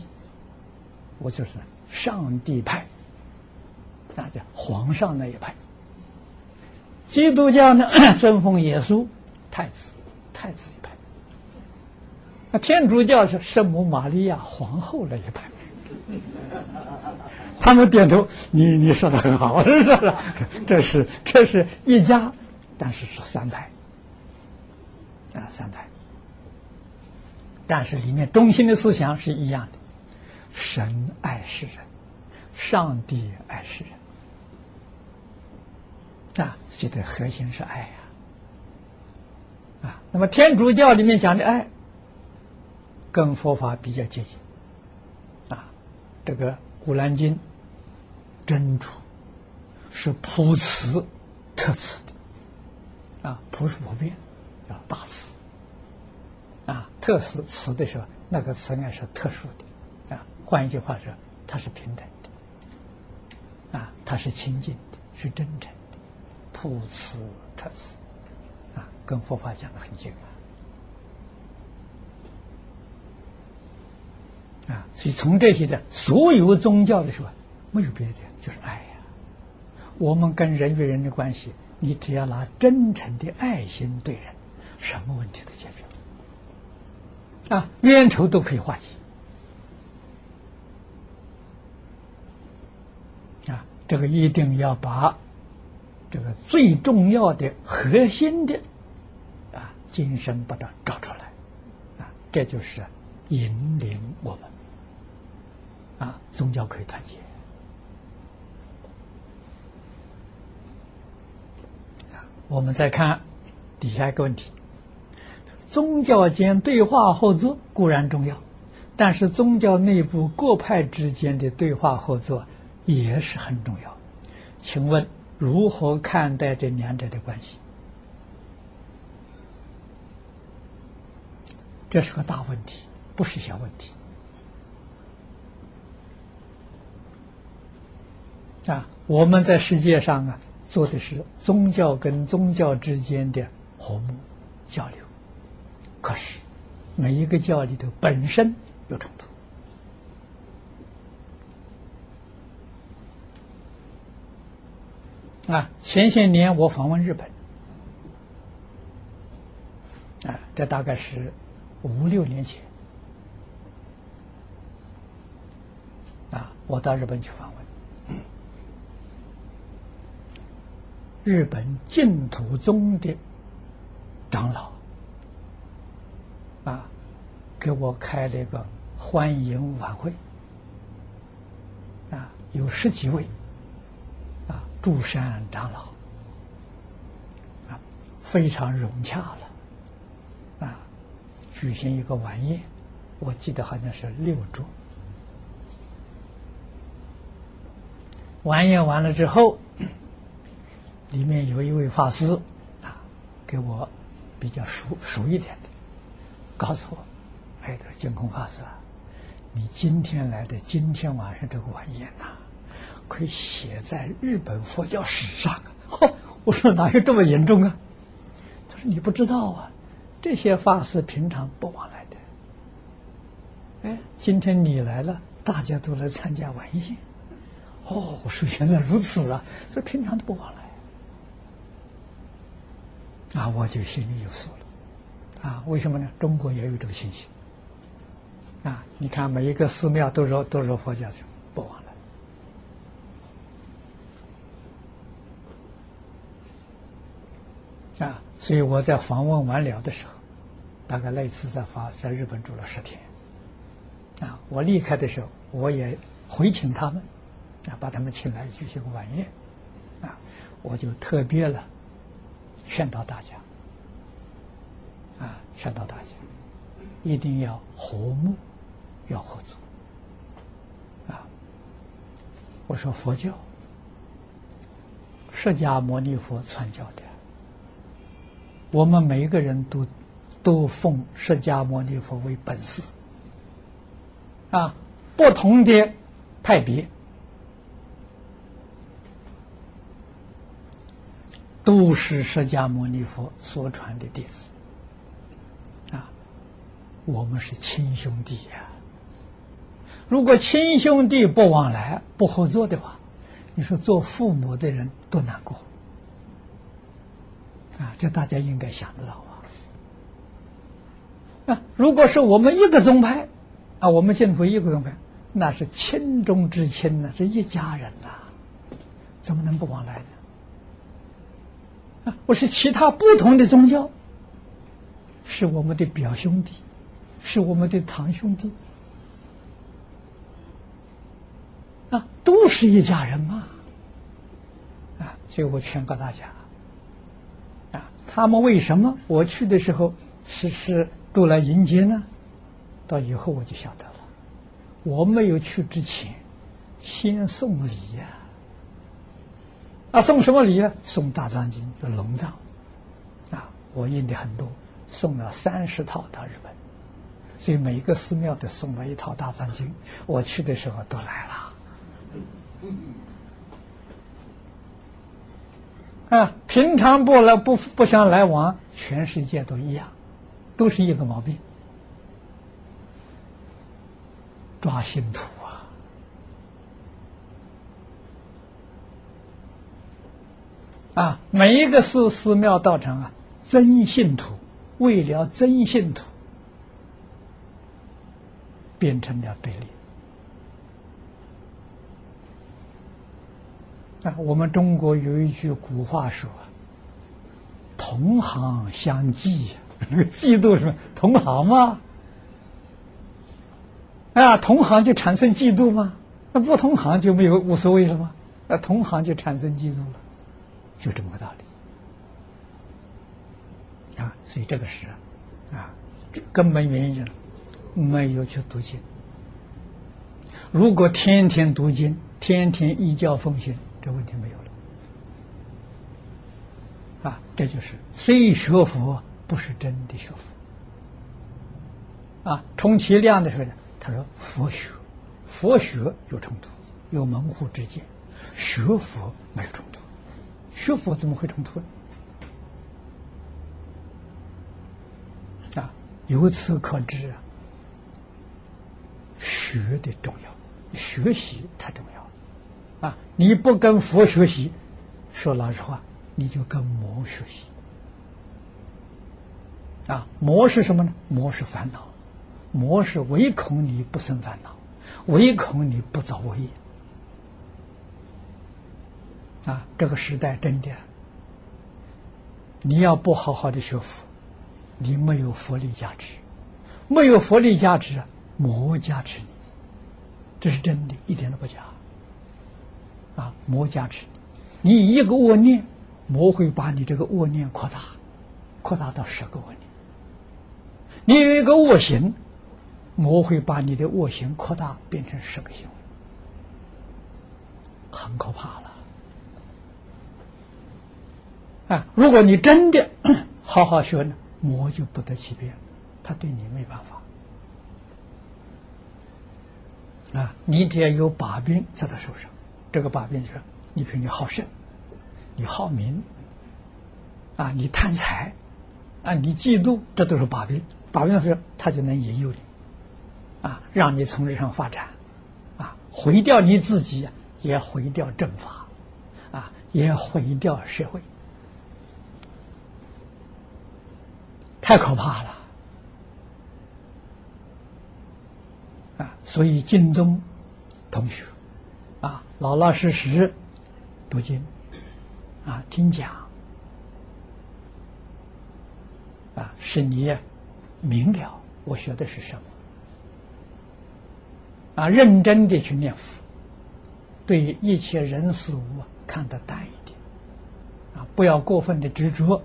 我就是上帝派。那叫皇上那一派，基督教呢 [CLEARS THROAT] 尊奉耶稣太子，太子一派。那天主教是圣母玛利亚皇后那一派。[LAUGHS] 他们点头，你你说的很好，[LAUGHS] 是不是？这是这是一家，但是是三派啊，三派。但是里面中心的思想是一样的：神爱世人，上帝爱世人。啊，这个核心是爱呀，啊，那么天主教里面讲的爱，跟佛法比较接近，啊，这个《古兰经》真主是普慈特慈的，啊，普是普遍，叫大慈，啊，特慈慈的时候，那个慈爱是特殊的，换一句话说，它是平等的，啊，它是清净的，是真诚的。普慈特慈，啊，跟佛法讲的很近啊，啊，所以从这些的所有宗教的时候，没有别的，就是爱呀。我们跟人与人的关系，你只要拿真诚的爱心对人，什么问题都解决了。啊，冤仇都可以化解。啊，这个一定要把这个最重要的核心的啊精神把它找出来。啊，这就是引领我们。啊，宗教可以团结。我们再看底下一个问题：宗教间对话合作固然重要，但是宗教内部各派之间的对话合作也是很重要。请问如何看待这两者的关系？这是个大问题，不是小问题。啊，我们在世界上啊。做的是宗教跟宗教之间的和睦交流，可是每一个教里头本身有冲突。啊，前些年我访问日本，啊，这大概是五六年前，啊，我到日本去访问。日本净土宗的长老啊，给我开了一个欢迎晚会啊，有十几位啊，诸山长老啊，非常融洽了啊，举行一个晚宴，我记得好像是六桌。晚宴完了之后。[CLEARS THROAT] 里面有一位法师啊，给我比较熟熟一点的，告诉我：“哎，这净空法师啊，你今天来的今天晚上这个晚宴呐，可以写在日本佛教史上啊！” [LAUGHS] 我说：“哪有这么严重啊？”他说：“你不知道啊，这些法师平常不往来的。哎，今天你来了，大家都来参加晚宴。哦，我说原来如此啊！这平常都不往来。”啊，我就心里有数了。啊，为什么呢？中国也有这个情形。啊，你看每一个寺庙都说都说佛教是不往来。啊，所以我在访问完了的时候，大概那次在发在日本住了十天。啊，我离开的时候，我也回请他们，啊，把他们请来举行个晚宴。啊，我就特别了。劝导大家，啊，劝导大家，一定要和睦，要合作，啊！我说佛教，释迦牟尼佛传教的，我们每一个人都都奉释迦牟尼佛为本师，啊，不同的派别。都是释迦牟尼佛所传的弟子，啊，我们是亲兄弟呀。如果亲兄弟不往来、不合作的话，你说做父母的人多难过啊！这大家应该想得到啊。啊，如果是我们一个宗派，啊，我们净土一个宗派，那是亲中之亲呢，是一家人呐，怎么能不往来呢？啊我是其他不同的宗教，是我们的表兄弟，是我们的堂兄弟，啊，都是一家人嘛，啊，所以我劝告大家，他们为什么我去的时候是是都来迎接呢？到以后我就晓得了，我没有去之前，先送礼呀。啊，送什么礼呢？送大藏经，就龙藏，啊，我印的很多，送了三十套到日本，所以每一个寺庙都送了一套大藏经。我去的时候都来了。啊，平常不来不不相来往，全世界都一样，都是一个毛病，抓信徒。啊，每一个寺寺庙道场啊，真信徒为了真信徒，变成了对立。我们中国有一句古话说：“同行相忌。”那个嫉妒什么？同行吗？啊，同行就产生嫉妒吗？那不同行就没有无所谓了吗？那同行就产生嫉妒了，就这么个道理啊。所以这个是啊，根本原因没有去读经。如果天天读经，天天依教奉行，这问题没有了啊。这就是虽学佛。不是真的学佛啊！充其量的时候呢，他说佛学，佛学有冲突，有门户之见；学佛没有冲突，学佛怎么会冲突呢？啊，由此可知啊，学的重要，学习太重要啊！你不跟佛学习，说老实话，你就跟魔学习。啊，魔是什么呢？魔是烦恼，魔是唯恐你不生烦恼，唯恐你不造恶业。啊，这个时代真的，你要不好好的学佛，你没有佛力加持，没有佛力加持，魔加持你，这是真的，一点都不假。啊，魔加持你，一个恶念，魔会把你这个恶念扩大，扩大到十个恶念。你有一个恶行，魔会把你的恶行扩大，变成十个行为，很可怕了。啊，如果你真的 [COUGHS] 好好学呢，魔就不得其便，他对你没办法。啊，你只要有把柄在他手上，这个把柄就是，你比如你好胜，你好名，啊，你贪财，啊，你嫉妒，这都是把柄。把柄是，他就能引诱你，啊，让你从这上发展，啊，毁掉你自己，也毁掉正法，啊，也毁掉社会，太可怕了，啊，所以敬宗同学，老老实实读经，啊，听讲，啊，是你。明了，我学的是什么？啊，认真的去念佛，对一切人事物看得淡一点，啊，不要过分的执着，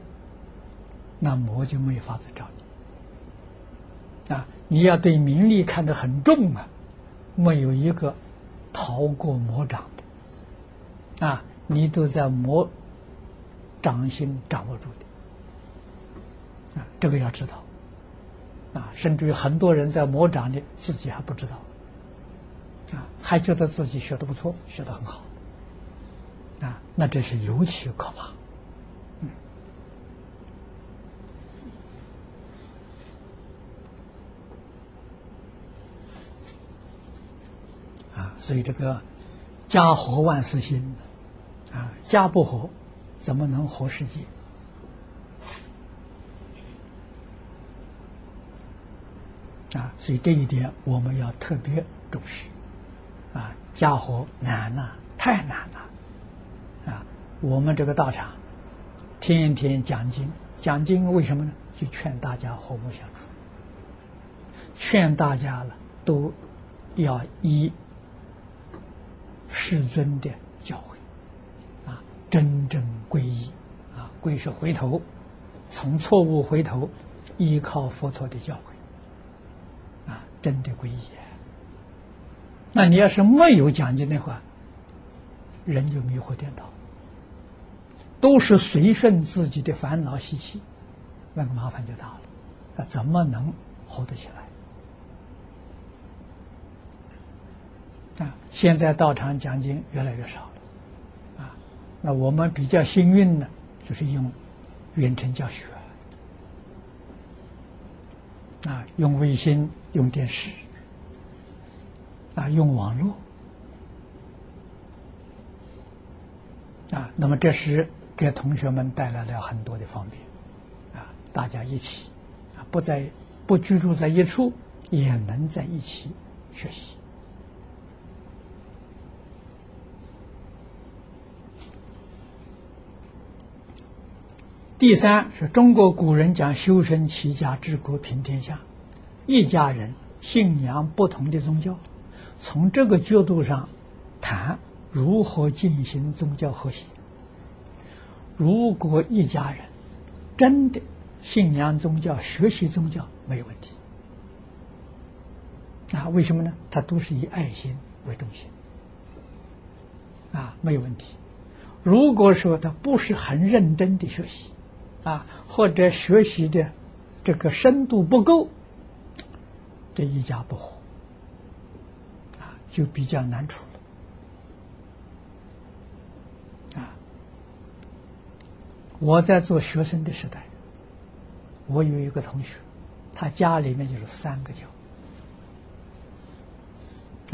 那魔就没法子找你。啊，你要对名利看得很重啊，没有一个逃过魔掌的，啊，你都在魔掌心掌握住的，啊，这个要知道。啊，甚至于很多人在魔掌里，自己还不知道，啊，还觉得自己学的不错，学的很好，啊，那真是尤其可怕，啊，所以这个家和万事兴，啊，家不和，怎么能和世界？啊，所以这一点我们要特别重视，啊，家和难呐，太难了，啊，我们这个道场天天讲经，讲经为什么呢？就劝大家和睦相处，劝大家了都要依世尊的教诲，啊，真正皈依，啊，皈是回头，从错误回头，依靠佛陀的教诲。啊真的皈依，那你要是没有讲经的话，人就迷惑颠倒，都是随顺自己的烦恼习气，那个麻烦就大了，那怎么能活得起来？啊，现在道场讲经越来越少了，啊，那我们比较幸运的，就是用远程教学。啊，用卫星，用电视，啊，用网络，啊，那么这是给同学们带来了很多的方便，啊，大家一起，啊，不在不居住在一处，也能在一起学习。第三是中国古人讲修身齐家治国平天下，一家人信仰不同的宗教，从这个角度上谈如何进行宗教和谐。如果一家人真的信仰宗教、学习宗教，没有问题。啊，为什么呢？他都是以爱心为中心，啊，没有问题。如果说他不是很认真的学习，啊，或者学习的这个深度不够，这一家不和，啊，就比较难处了。啊，我在做学生的时代，我有一个同学，他家里面就是三个教，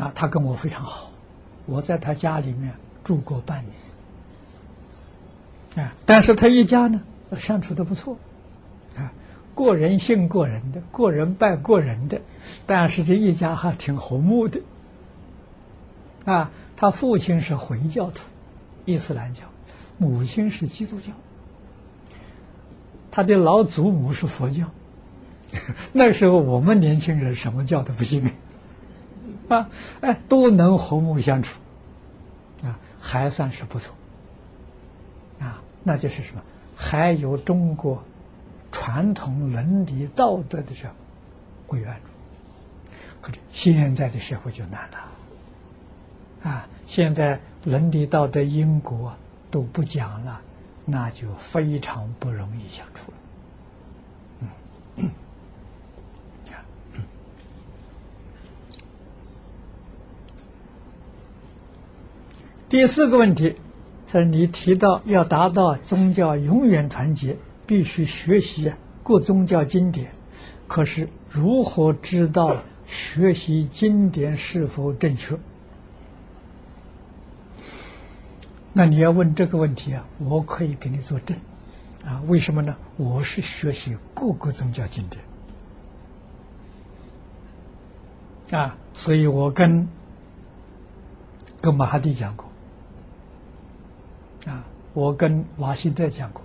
啊，他跟我非常好，我在他家里面住过半年，啊，但是他一家呢。相处的不错，啊，过人信过人的，过人拜过人的，但是这一家还挺和睦的，啊，他父亲是回教徒，伊斯兰教，母亲是基督教，他的老祖母是佛教，[LAUGHS] 那时候我们年轻人什么教都不信，啊，哎，都能和睦相处，啊，还算是不错，啊，那就是什么？还有中国传统伦理道德的这规范，可是现在的社会就难了啊！现在伦理道德因果都不讲了，那就非常不容易相处了。第四个问题。在你提到要达到宗教永远团结，必须学习各宗教经典。可是如何知道学习经典是否正确？那你要问这个问题啊，我可以给你作证啊。为什么呢？我是学习各个宗教经典啊，所以我跟跟马哈蒂讲过。我跟瓦西德讲过，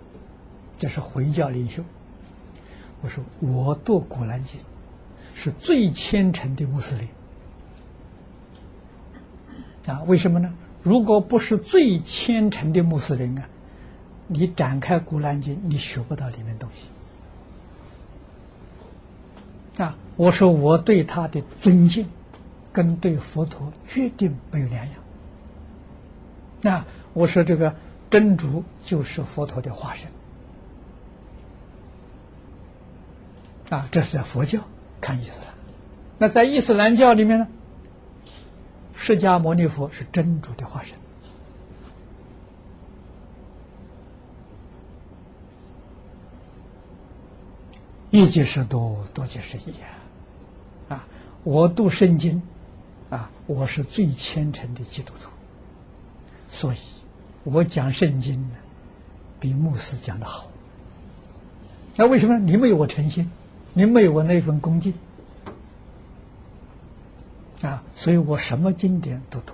这是回教领袖。我说我读《古兰经》是最虔诚的穆斯林。啊，为什么呢？如果不是最虔诚的穆斯林啊，你展开《古兰经》，你学不到里面东西。啊，我说我对他的尊敬，跟对佛陀决定没有两样。那我说这个。真主就是佛陀的化身啊！这是在佛教看伊斯兰。那在伊斯兰教里面呢？释迦牟尼佛是真主的化身，一即是多，多即是一啊！啊，我读圣经啊，我是最虔诚的基督徒，所以。我讲圣经呢，比牧师讲的好。那为什么？你没有我诚心，你没有我那份恭敬啊！所以我什么经典都读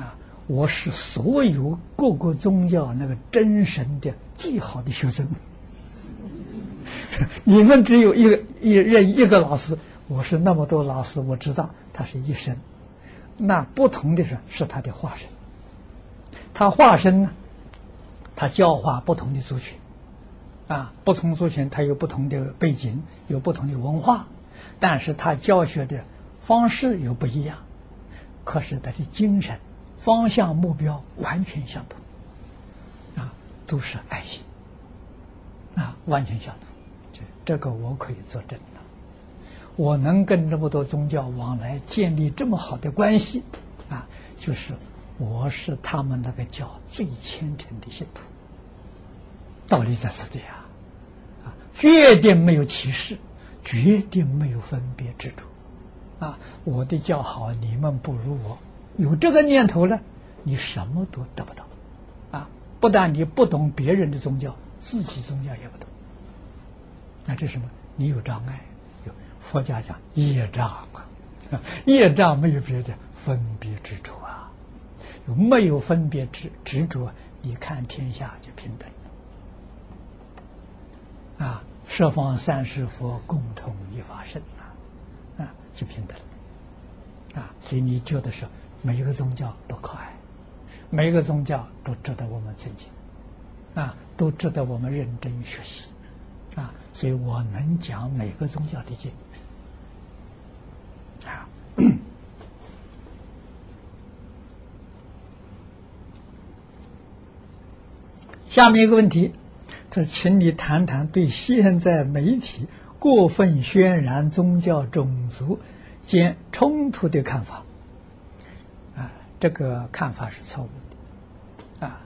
啊！我是所有各个宗教那个真神的最好的学生。[LAUGHS] 你们只有一个一任一个老师，我是那么多老师，我知道他是一生。那不同的是，是他的化身。他化身呢？他教化不同的族群，啊，不同族群他有不同的背景，有不同的文化，但是他教学的方式又不一样，可是他的精神、方向、目标完全相同，啊，都是爱心，啊，完全相同，这这个我可以作证的。我能跟这么多宗教往来，建立这么好的关系，啊，就是。我是他们那个教最虔诚的信徒，道理在此地啊，啊，绝对没有歧视，绝对没有分别之处，啊，我的教好，你们不如我，有这个念头呢，你什么都得不到，啊，不但你不懂别人的宗教，自己宗教也不懂。那这什么？你有障碍。有佛家讲业障啊，[LAUGHS] 业障没有别的，分别之处。没有分别执执着？你看天下就平等啊！十方三世佛共同一法身啊，啊，就平等啊！所以你觉得是每一个宗教都可爱，每一个宗教都值得我们尊敬啊，都值得我们认真学习啊！所以我能讲每个宗教的经啊。下面一个问题，他说：“请你谈谈对现在媒体过分渲染宗教、种族间冲突的看法。”啊，这个看法是错误的，啊，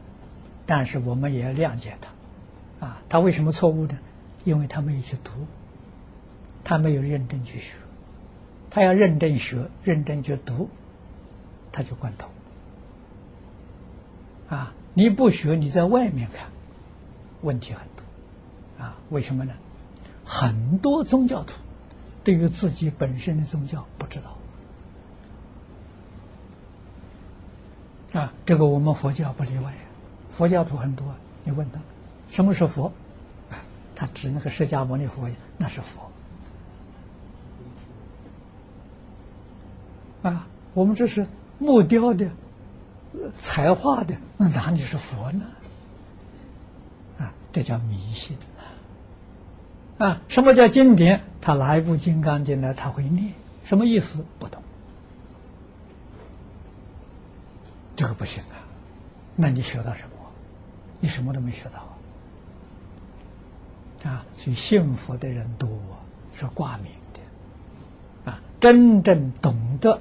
但是我们也要谅解他，啊，他为什么错误呢？因为他没有去读，他没有认真去学，他要认真学、认真去读，他就关头，啊。你不学，你在外面看，问题很多，啊，为什么呢？很多宗教徒对于自己本身的宗教不知道，啊，这个我们佛教不例外，佛教徒很多。你问他什么是佛，啊，他指那个释迦牟尼佛，那是佛，啊，我们这是木雕的。彩画的那哪里是佛呢？啊，这叫迷信啊！什么叫经典？他拿一部《金刚经》来，他会念，什么意思不懂？这个不行啊！那你学到什么？你什么都没学到啊！啊所以信佛的人多是挂名的啊，真正懂得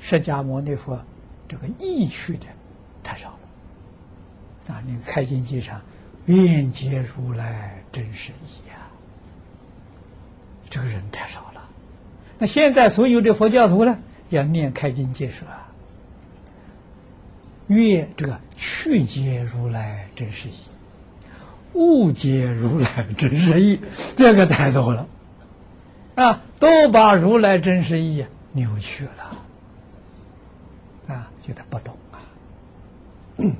释迦牟尼佛。这个意趣的啊！那个开经记上，愿解如来真实义啊，这个人太少了。那现在所有的佛教徒呢，要念开经解说啊，愿这个去解如来真实义，误解如来真实义，这个太多了啊，都把如来真实义扭曲了啊。觉得不懂啊，啊，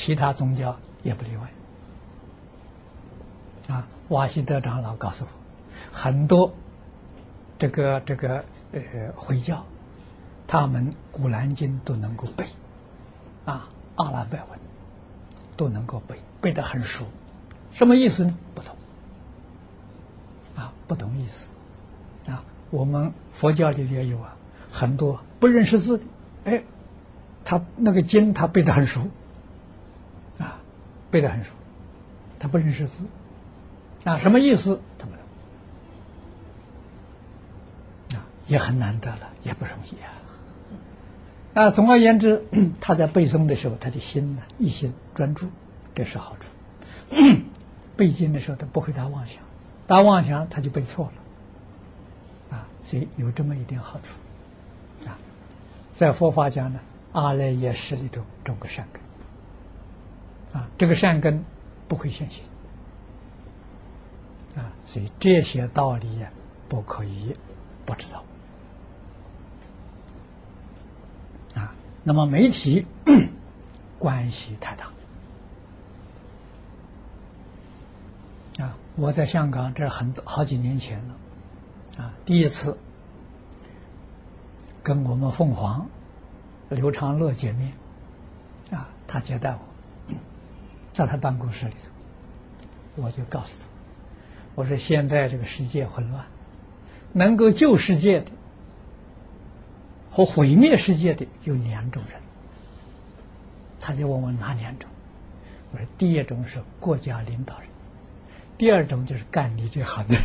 其他宗教也不例外。啊，瓦西德长老告诉我，很多这个这个呃回教，他们古兰经都能够背，啊，阿拉伯文都能够背，背得很熟。什么意思呢？不懂，啊，不懂意思。啊，我们佛教里也有啊，很多不认识字的，哎。他那个经他背得很熟，背得很熟，他不认识字，啊，什么意思？他不懂，啊，也很难得了，也不容易啊。啊，总而言之，他在背诵的时候，他的心呢，一心专注，这是好处。背经的时候，他不会打妄想，打妄想他就背错了，啊，所以有这么一点好处，啊，在佛法讲呢。阿赖耶识里头种个善根，啊，这个善根不会现行，啊，所以这些道理不可以不知道，啊，那么媒体 [COUGHS] 关系太大，啊，我在香港这很多好几年前了，啊，第一次跟我们凤凰。刘长乐见面，啊，他接待我，在他办公室里头，我就告诉他，我说现在这个世界混乱，能够救世界的和毁灭世界的有两种人，他就问我哪两种？我说第一种是国家领导人，第二种就是干你这行的。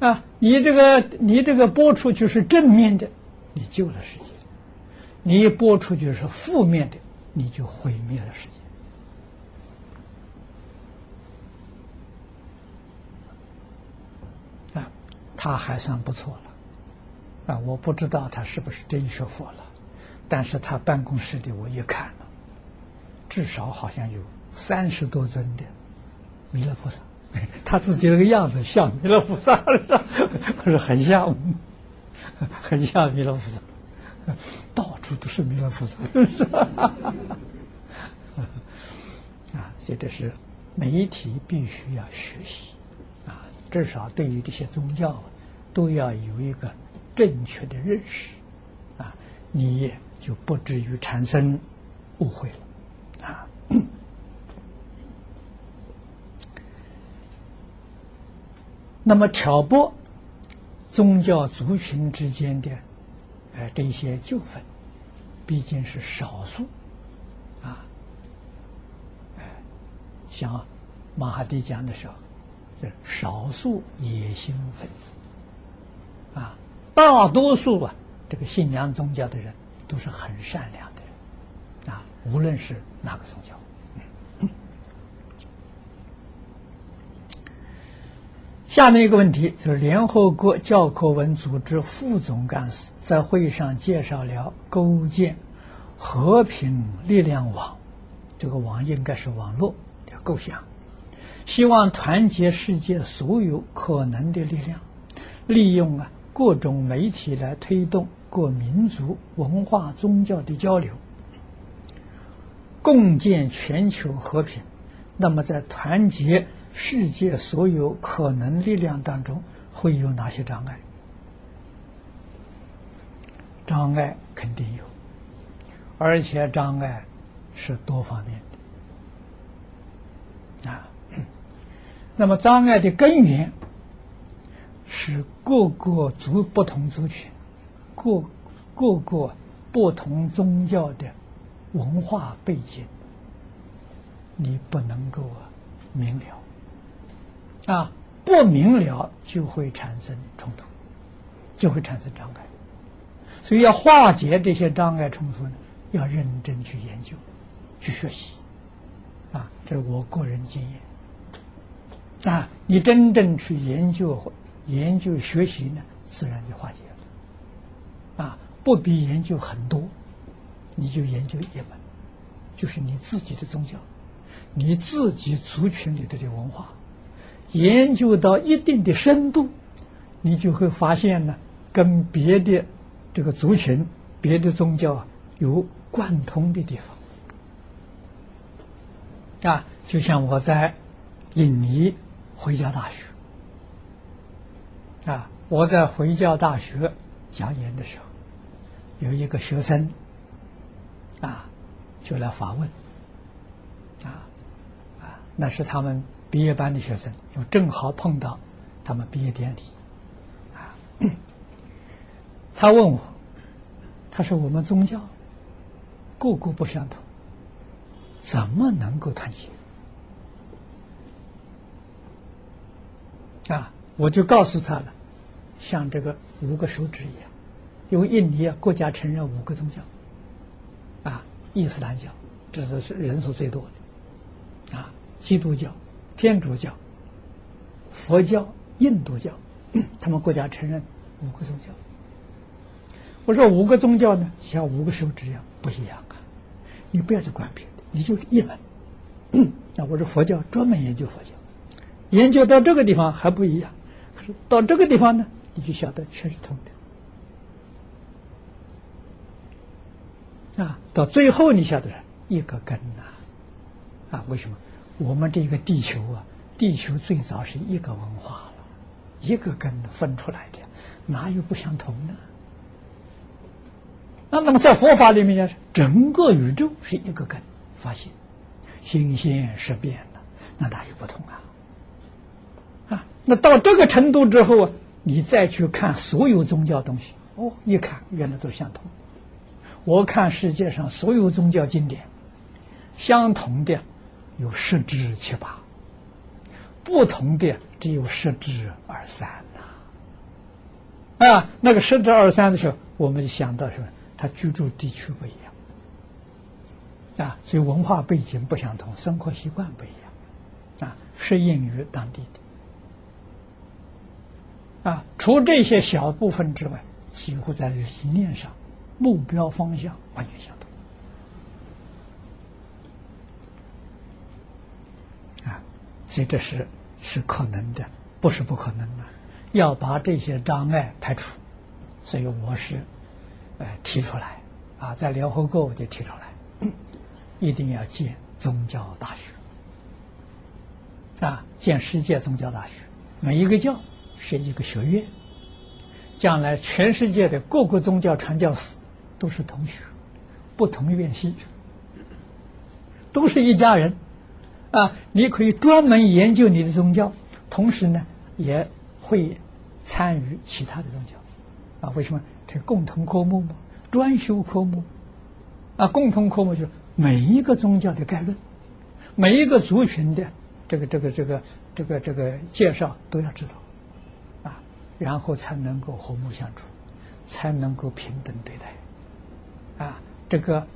[LAUGHS] 啊，你这个你这个播出去是正面的。你救了世界，你一播出去是负面的，你就毁灭了世界。啊，他还算不错了，啊，我不知道他是不是真学佛了，但是他办公室里我一看了，至少好像有三十多尊的弥勒菩萨，[LAUGHS] 他自己那个样子像弥勒菩萨，[LAUGHS] 是很像，[LAUGHS] 很像弥勒菩萨，[LAUGHS] 到处都是弥勒菩萨，[LAUGHS] 啊，所以这是媒体必须要学习，啊，至少对于这些宗教都要有一个正确的认识，啊，你就不至于产生误会了。啊，那么挑拨宗教族群之间的呃这些纠纷，毕竟是少数啊。哎，像马哈蒂讲的时候，是少数野心分子啊，大多数啊这个信仰宗教的人都是很善良的人啊，无论是。哪个宗教？下面一个问题就是，联合国教科文组织副总干事在会议上介绍了构建和平力量网，这个网应该是网络的构想，希望团结世界所有可能的力量，利用啊各种媒体来推动各民族文化宗教的交流。共建全球和平，那么在团结世界所有可能力量当中，会有哪些障碍？障碍肯定有，而且障碍是多方面的啊。那么障碍的根源是各个族不同族群、各各个不同宗教的。文化背景，你不能够啊明了啊，不明了就会产生冲突，就会产生障碍。所以要化解这些障碍冲突呢，要认真去研究、去学习啊，这是我个人经验啊。你真正去研究、研究、学习呢，自然就化解了啊，不必研究很多。你就研究一门，就是你自己的宗教，你自己族群里头的文化，研究到一定的深度，你就会发现呢，跟别的这个族群、别的宗教有贯通的地方啊。就像我在印尼回教大学啊，我在回教大学讲演的时候，有一个学生。啊，就来访问，啊啊，那是他们毕业班的学生，又正好碰到他们毕业典礼，啊，他问我，他说我们宗教个个不相同，怎么能够团结？啊，我就告诉他了，像这个五个手指一样，因为印尼啊国家承认五个宗教。啊，伊斯兰教，这是是人数最多的，啊，基督教、天主教、佛教、印度教，[CLEARS THROAT] 他们国家承认五个宗教。我说五个宗教呢，像五个手指一样不一样啊，你不要去管别的，你就一门。[CLEARS THROAT] 那我说佛教专门研究佛教，研究到这个地方还不一样，可是到这个地方呢，你就晓得全是通的。啊，到最后你晓得一个根呐，啊，为什么？我们这个地球啊，地球最早是一个文化了，一个根分出来的，哪有不相同呢？那那么在佛法里面呢，整个宇宙是一个根发现，新鲜识变的，那哪有不同啊？啊，那到这个程度之后啊，你再去看所有宗教东西，哦，一看原来都相同。我看世界上所有宗教经典，相同的有十之七八，不同的只有十之二三呐。啊，那个十之二三的时候，我们就想到什么？他居住地区不一样啊，所以文化背景不相同，生活习惯不一样啊，适应于当地的啊。除这些小部分之外，几乎在理念上。目标方向完全相所以这是是可能的，不是不可能的。要把这些障碍排除，所以我是，呃，提出来，啊，在联合国我就提出来，一定要建宗教大学，啊，建世界宗教大学，每一个教是一个学院，将来全世界的各个宗教传教士都是同学，不同院系，都是一家人，啊，你可以专门研究你的宗教，同时呢，也。会参与其他的宗教啊？为什么？这共同科目嘛，专修科目啊。共同科目就是每一个宗教的概论，每一个族群的这个这个这个这个这个介绍都要知道啊，然后才能够和睦相处，才能够平等对待啊。这个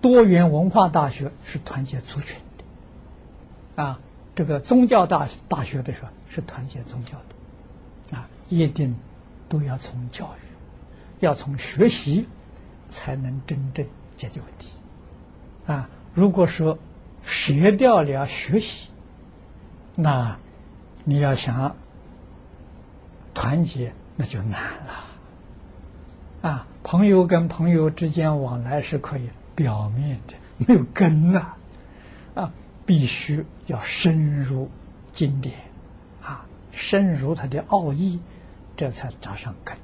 多元文化大学是团结族群啊，这个宗教大大学的时候是团结宗教的。啊一定都要从教育，要从学习，才能真正解决问题。啊，如果说舍掉了学习，那你要想团结，那就难了。啊，朋友跟朋友之间往来是可以表面的，没有根呐，啊，必须要深入经典，啊，深入它的奥义。这才扎上根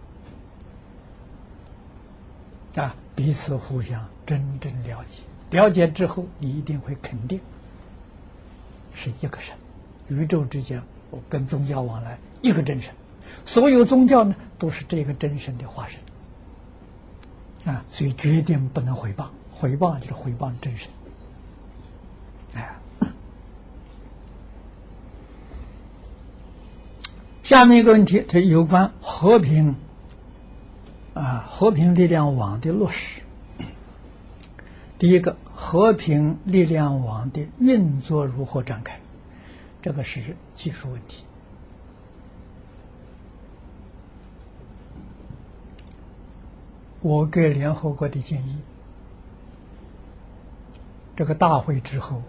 啊！彼此互相真正了解，了解之后，你一定会肯定是一个神。宇宙之间，我跟宗教往来，一个真神。所有宗教呢，都是这个真神的化身啊！所以决定不能回谤，回谤就是回谤真神。下面一个问题，它有关和平啊，和平力量网的落实。第一个，和平力量网的运作如何展开？这个是技术问题。我给联合国的建议，这个大会之后，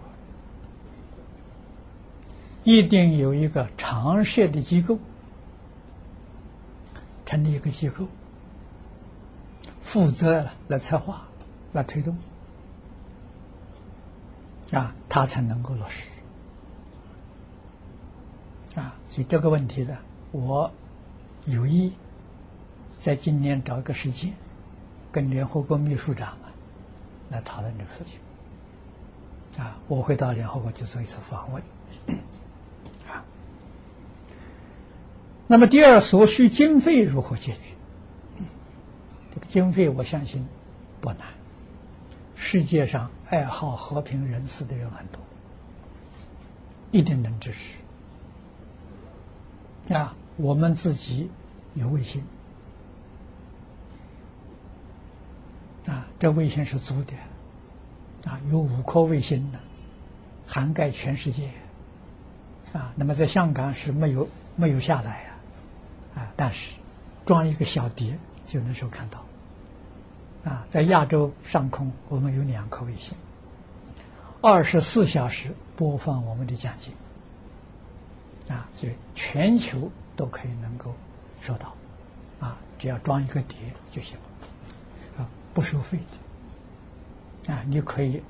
一定有一个常设的机构。成立一个机构，负责来策划、来推动，啊，他才能够落实，啊，所以这个问题呢，我有意在今年找一个时间，跟联合国秘书长啊来讨论这个事情，啊，我会到联合国去做一次访问。那么，第二，所需经费如何解决？这个经费，我相信不难。世界上爱好和平人士的人很多，一定能支持。啊，我们自己有卫星，啊，这卫星是租的，啊，有五颗卫星的，涵盖全世界。啊，那么在香港是没有没有下来。啊，但是装一个小碟就能收看到。啊，在亚洲上空，我们有两颗卫星，二十四小时播放我们的讲经。啊，所以全球都可以能够收到。啊，只要装一个碟就行了。啊，不收费的。啊，你可以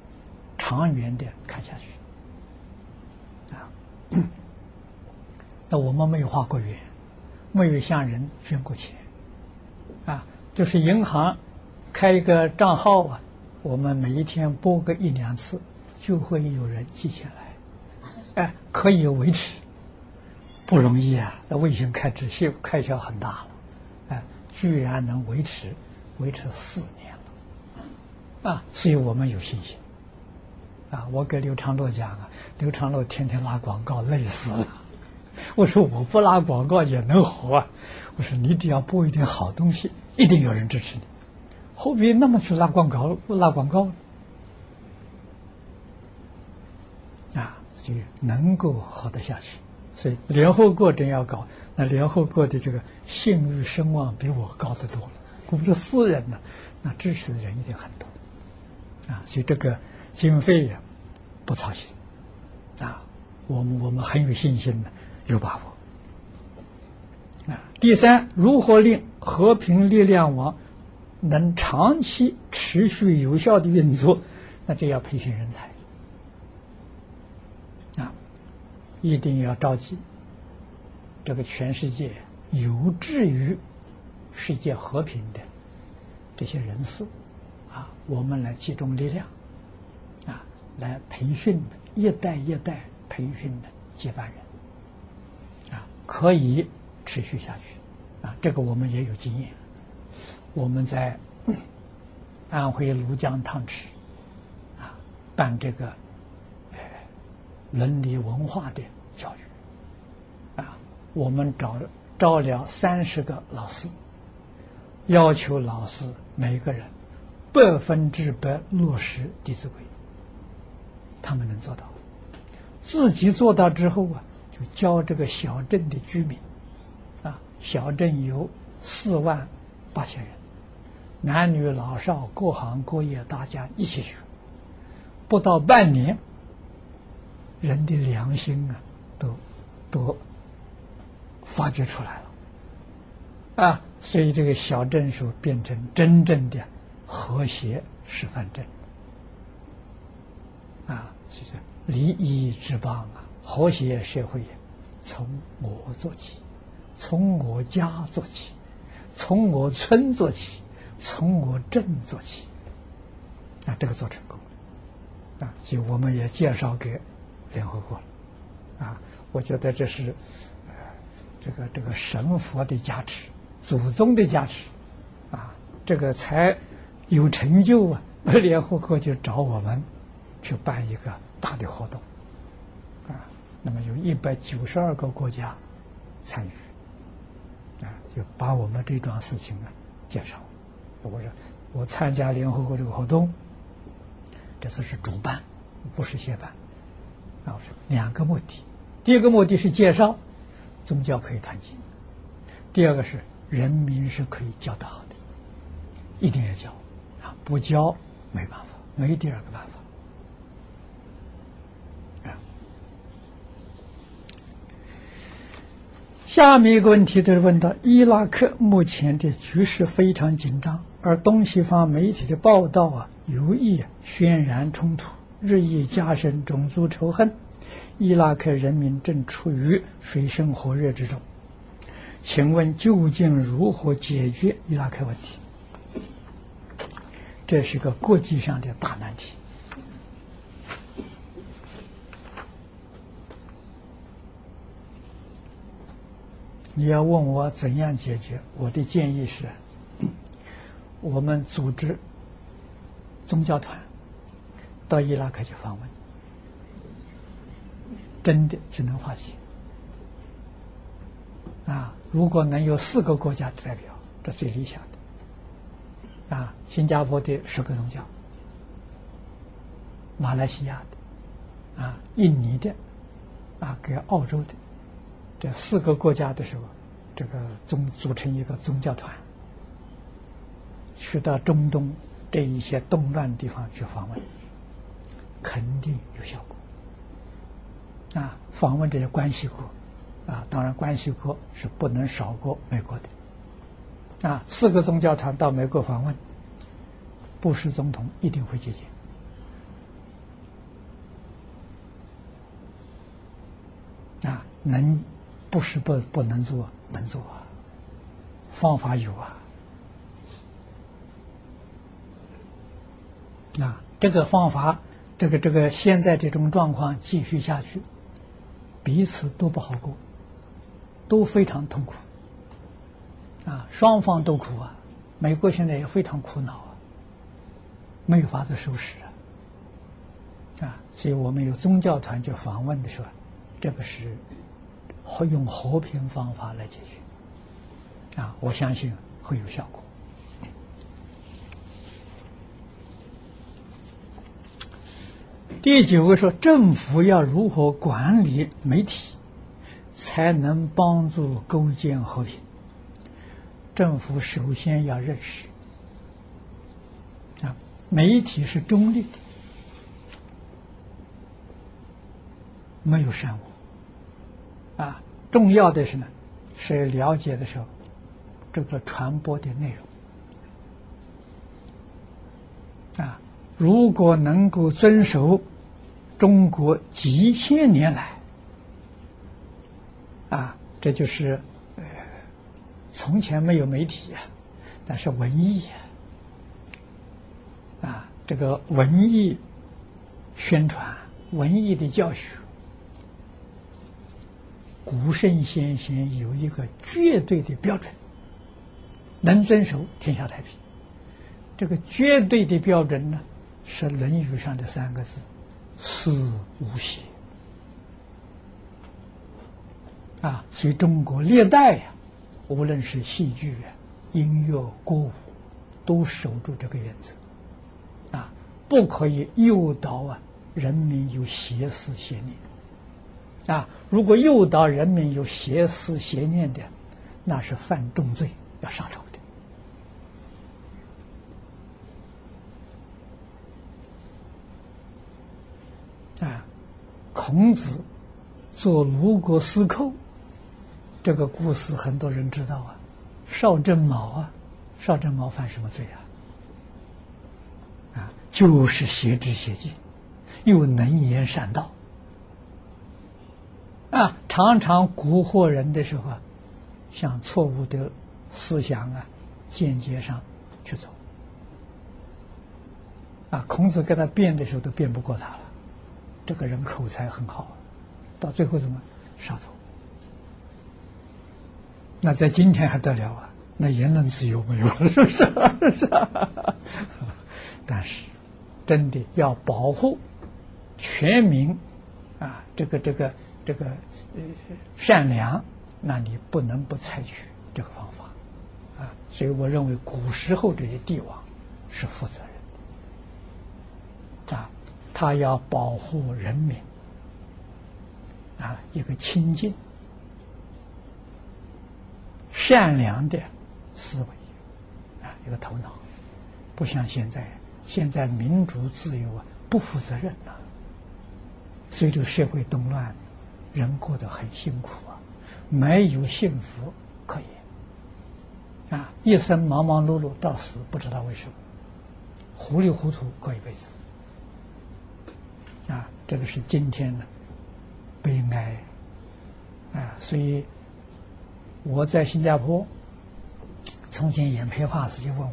长远的看下去。啊，[COUGHS] 那我们没有画过远。没有向人捐过钱，啊，就是银行开一个账号啊，我们每一天拨个一两次，就会有人寄钱来，哎，可以维持，不容易啊！那卫星开支开销很大了，哎，居然能维持，维持四年了，啊，所以我们有信心，啊，我给刘长乐讲啊，刘长乐天天拉广告，累死了。我说我不拉广告也能活啊！我说你只要播一点好东西，一定有人支持你。何必那么去拉广告？拉广告啊，就能够活得下去。所以联合国真要搞，那联合国的这个信誉声望比我高得多了。我们是私人呢，那支持的人一定很多啊。所以这个经费呀，不操心啊。我们我们很有信心的，有把握。啊，第三，如何令和平力量网能长期持续有效的运作？那这要培训人才啊，一定要召集这个全世界有志于世界和平的这些人士啊，我们来集中力量啊，来培训一代一代。培训的接班人，可以持续下去啊，这个我们也有经验。我们在安徽庐江汤池啊办这个呃伦理文化的教育啊，我们招招了三十个老师，要求老师每个人百分之百落实《弟子规》，他们能做到。自己做到之后啊，教这个小镇的居民，啊，小镇有四万八千人，男女老少各行各业，大家一起学，不到半年，人的良心啊，都都发掘出来了，啊，所以这个小镇所变成真正的和谐示范镇，啊，谢谢。利益之邦啊，和谐社会从我做起，从我家做起，从我村做起，从我镇做起，啊，这个做成功，啊，就我们也介绍给联合国了，啊，我觉得这是，呃，这个这个神佛的加持，祖宗的加持，啊，这个才有成就啊，[LAUGHS] 联合国就找我们去办一个。大的活动，那么有一百九十二个国家参与，啊，就把我们这桩事情啊介绍。我说我参加联合国这个活动，这次是主办，不是协办。啊，我说两个目的：第一个目的是介绍宗教可以团结；第二个是人民是可以教得好的，一定要教啊，不教没办法，没第二个办法。下面一个问题就是问到伊拉克目前的局势非常紧张，而东西方媒体的报道啊，有意渲染冲突，日益加深种族仇恨。伊拉克人民正处于水深火热之中，请问究竟如何解决伊拉克问题？这是个国际上的大难题。你要问我怎样解决？我的建议是：我们组织宗教团到伊拉克去访问，真的只能化解。啊，如果能有四个国家的代表，这最理想的。啊，新加坡的十个宗教，马来西亚的，啊，印尼的，啊，跟澳洲的。这四个国家的时候，这个宗组成一个宗教团，去到中东这一些动乱地方去访问，肯定有效果。啊，访问这些关系国，啊，当然关系国是不能少过美国的。啊，四个宗教团到美国访问，布什总统一定会接见。啊，能。不是不不能做，能做啊，方法有啊。啊，这个方法，这个这个现在这种状况继续下去，彼此都不好过，都非常痛苦。啊，双方都苦啊，美国现在也非常苦恼啊，没有法子收拾啊。啊，所以我们有宗教团去访问的时候，这个是。会用和平方法来解决，啊，我相信会有效果。第九个说，政府要如何管理媒体，才能帮助构建和平？政府首先要认识，啊，媒体是中立的，没有善恶，啊，重要的是呢，是了解的时候，这个传播的内容，啊，如果能够遵守中国几千年来，啊，这就是呃，从前没有媒体啊，但是文艺啊，啊，这个文艺宣传。文艺的教学，古圣先贤有一个绝对的标准，能遵守，天下太平。这个绝对的标准呢，是《论语》上的三个字：“思无邪。”啊，所以中国历代呀，无论是戏剧啊、音乐、歌舞，都守住这个原则，啊，不可以诱导啊。人民有邪思邪念啊！如果诱导人民有邪思邪念的，那是犯重罪，要杀头的。啊，孔子做鲁国司寇，这个故事很多人知道啊。邵正卯啊，邵正卯犯什么罪啊？啊，就是邪知邪见。又能言善道，啊，常常蛊惑人的时候啊，向错误的思想啊、见解上去走，啊，孔子跟他辩的时候都辩不过他了。这个人口才很好，到最后怎么杀头？那在今天还得了啊？那言论自由没有了，是不？是 [LAUGHS] 但是，真的要保护。全民啊，这个这个这个呃善良，那你不能不采取这个方法啊。所以我认为古时候这些帝王是负责任的啊，他要保护人民啊，一个清净、善良的思维啊，一个头脑，不像现在，现在民主自由啊，不负责任了。随着社会动乱，人过得很辛苦啊，没有幸福可言啊，一生忙忙碌碌到死，不知道为什么，糊里糊涂过一辈子啊，这个是今天的悲哀啊，所以我在新加坡，从前演培法师就问我，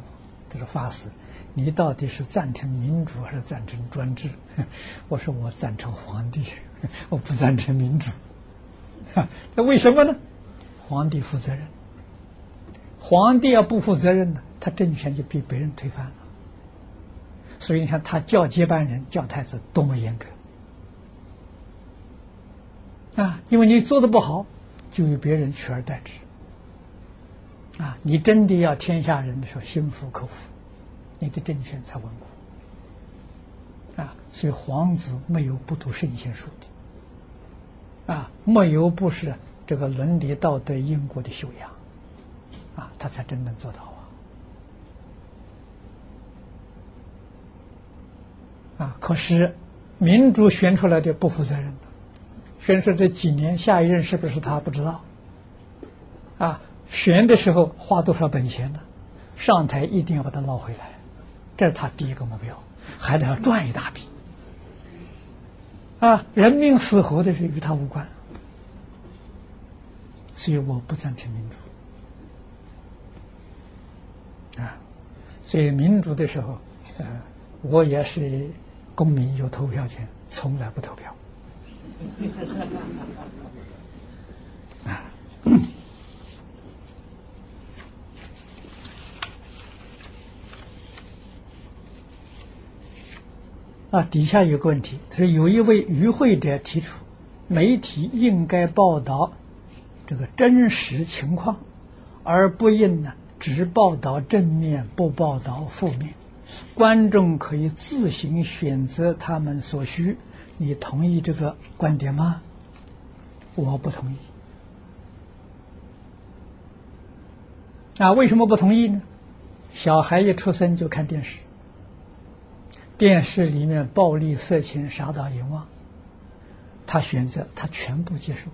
他说法师。你到底是赞成民主还是赞成专制？[LAUGHS] 我说我赞成皇帝，[LAUGHS] 我不赞成民主。那为什么呢？皇帝负责任，皇帝要不负责任呢，他政权就被别人推翻了。所以你看，他叫接班人、叫太子多么严格啊！因为你做的不好，就由别人取而代之。啊，你真的要天下人的时候心服口服。你的政权才稳固啊！所以皇子没有不读圣贤书的啊，没有不是这个伦理道德因果的修养啊，他才真正做到啊！啊，可是民主选出来的不负责任的，选出这几年下一任是不是他不知道啊？选的时候花多少本钱呢？上台一定要把他捞回来。这是他第一个目标，还得要赚一大笔啊！人民死活的是与他无关，所以我不赞成民主啊！所以民主的时候，呃，我也是公民，有投票权，从来不投票啊。啊，底下有个问题，他说有一位与会者提出，媒体应该报道这个真实情况，而不应呢只报道正面，不报道负面，观众可以自行选择他们所需。你同意这个观点吗？我不同意。啊，为什么不同意呢？小孩一出生就看电视。电视里面暴力色情，杀到淫妄。他选择他全部接受。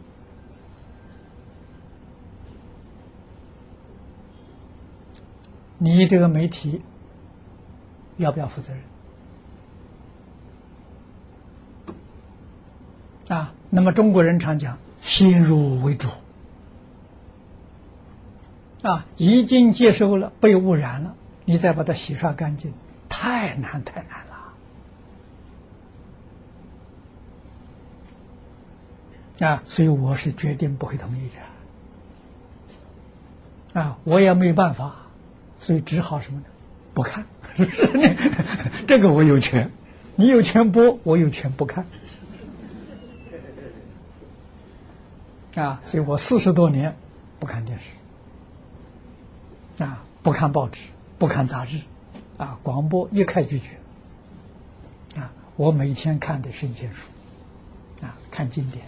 你这个媒体要不要负责任？啊，那么中国人常讲“先入为主”，啊，已经接收了，被污染了，你再把它洗刷干净，太难太难了。啊，所以我是决定不会同意的。啊，我也没办法，所以只好什么呢？不看。是不是这个我有权，你有权播，我有权不看。啊，所以我四十多年不看电视，啊，不看报纸，不看杂志，啊，广播一概拒绝。啊，我每天看的圣贤书，啊，看经典，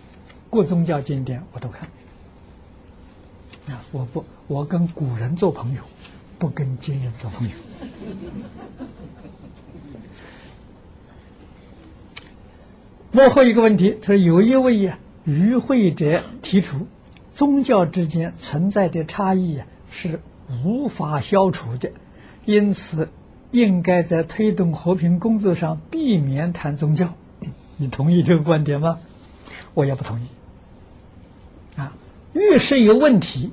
各宗教经典我都看。啊，我不，我跟古人做朋友，不跟今人做朋友。[LAUGHS] 幕后一个问题，他说有一位呀。与会者提出，宗教之间存在的差异啊是无法消除的，因此应该在推动和平工作上避免谈宗教。你同意这个观点吗？我也不同意。越是有问题，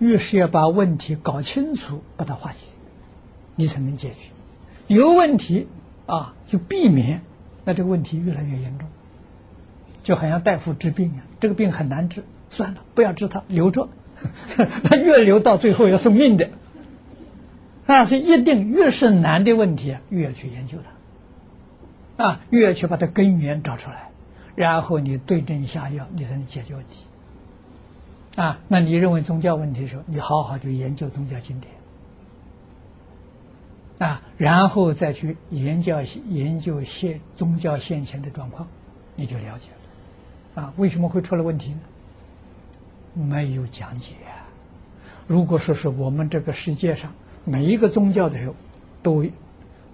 越是要把问题搞清楚，把它化解，你才能解决。有问题啊，就避免，那这个问题越来越严重。就好像大夫治病一样，这个病很难治，算了，不要治它，留着，[LAUGHS] 他越留到最后要送命的。那，是一定越是难的问题，越要去研究它，啊，越要去把它根源找出来，然后你对症下药，你才能解决问题。啊，那你认为宗教问题的时候，你好好去研究宗教经典，啊，然后再去研究研究现宗教现前的状况，你就了解了。啊，为什么会出了问题呢？没有讲解。如果说是我们这个世界上每一个宗教的时候，都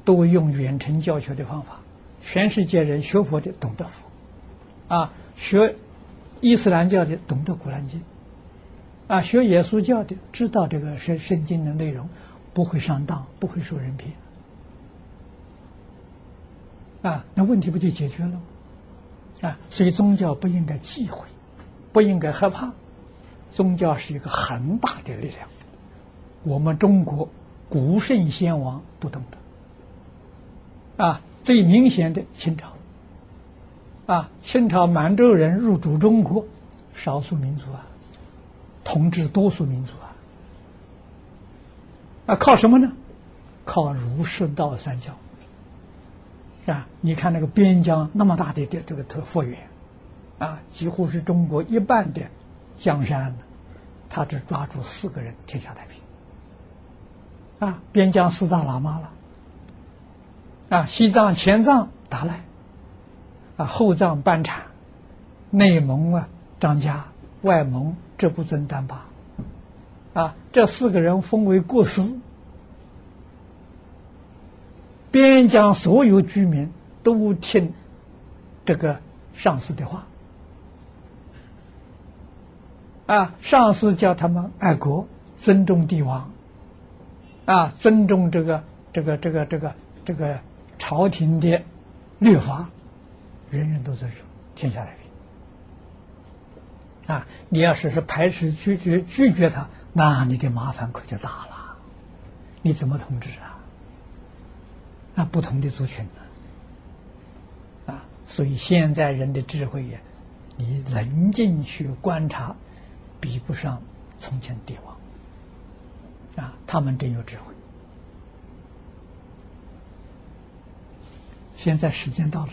都用远程教学的方法，全世界人学佛的懂得佛，啊，学伊斯兰教的懂得古兰经，啊，学耶稣教的知道这个圣圣经的内容，不会上当，不会受人骗，啊，那问题不就解决了？啊，所以宗教不应该忌讳，不应该害怕。宗教是一个很大的力量。我们中国古圣先王都懂得。啊，最明显的清朝。啊，清朝满洲人入主中国，少数民族啊，统治多数民族啊。啊，靠什么呢？靠儒释道三教。啊，你看那个边疆那么大的这这个特幅员，啊，几乎是中国一半的江山，他只抓住四个人，天下太平。啊，边疆四大喇嘛了，啊，西藏、前藏达赖，啊，后藏班禅，内蒙啊张家，外蒙这不尊丹吧，啊，这四个人封为国师。边疆所有居民都听这个上司的话，啊，上司叫他们爱国、尊重帝王，啊，尊重这个、这个、这个、这个、这个朝廷的律法，人人都遵守，天下来。啊，你要是是排斥、拒绝、拒绝他，那你的麻烦可就大了，你怎么统治啊？那不同的族群呢？啊，所以现在人的智慧呀，你冷静去观察，比不上从前帝王。啊，他们真有智慧。现在时间到了，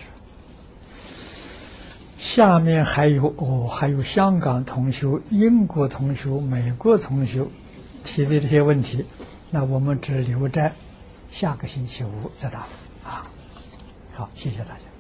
下面还有哦还有香港同学英国同学美国同学提的这些问题那我们只留在下个星期五再答复啊。好谢谢大家。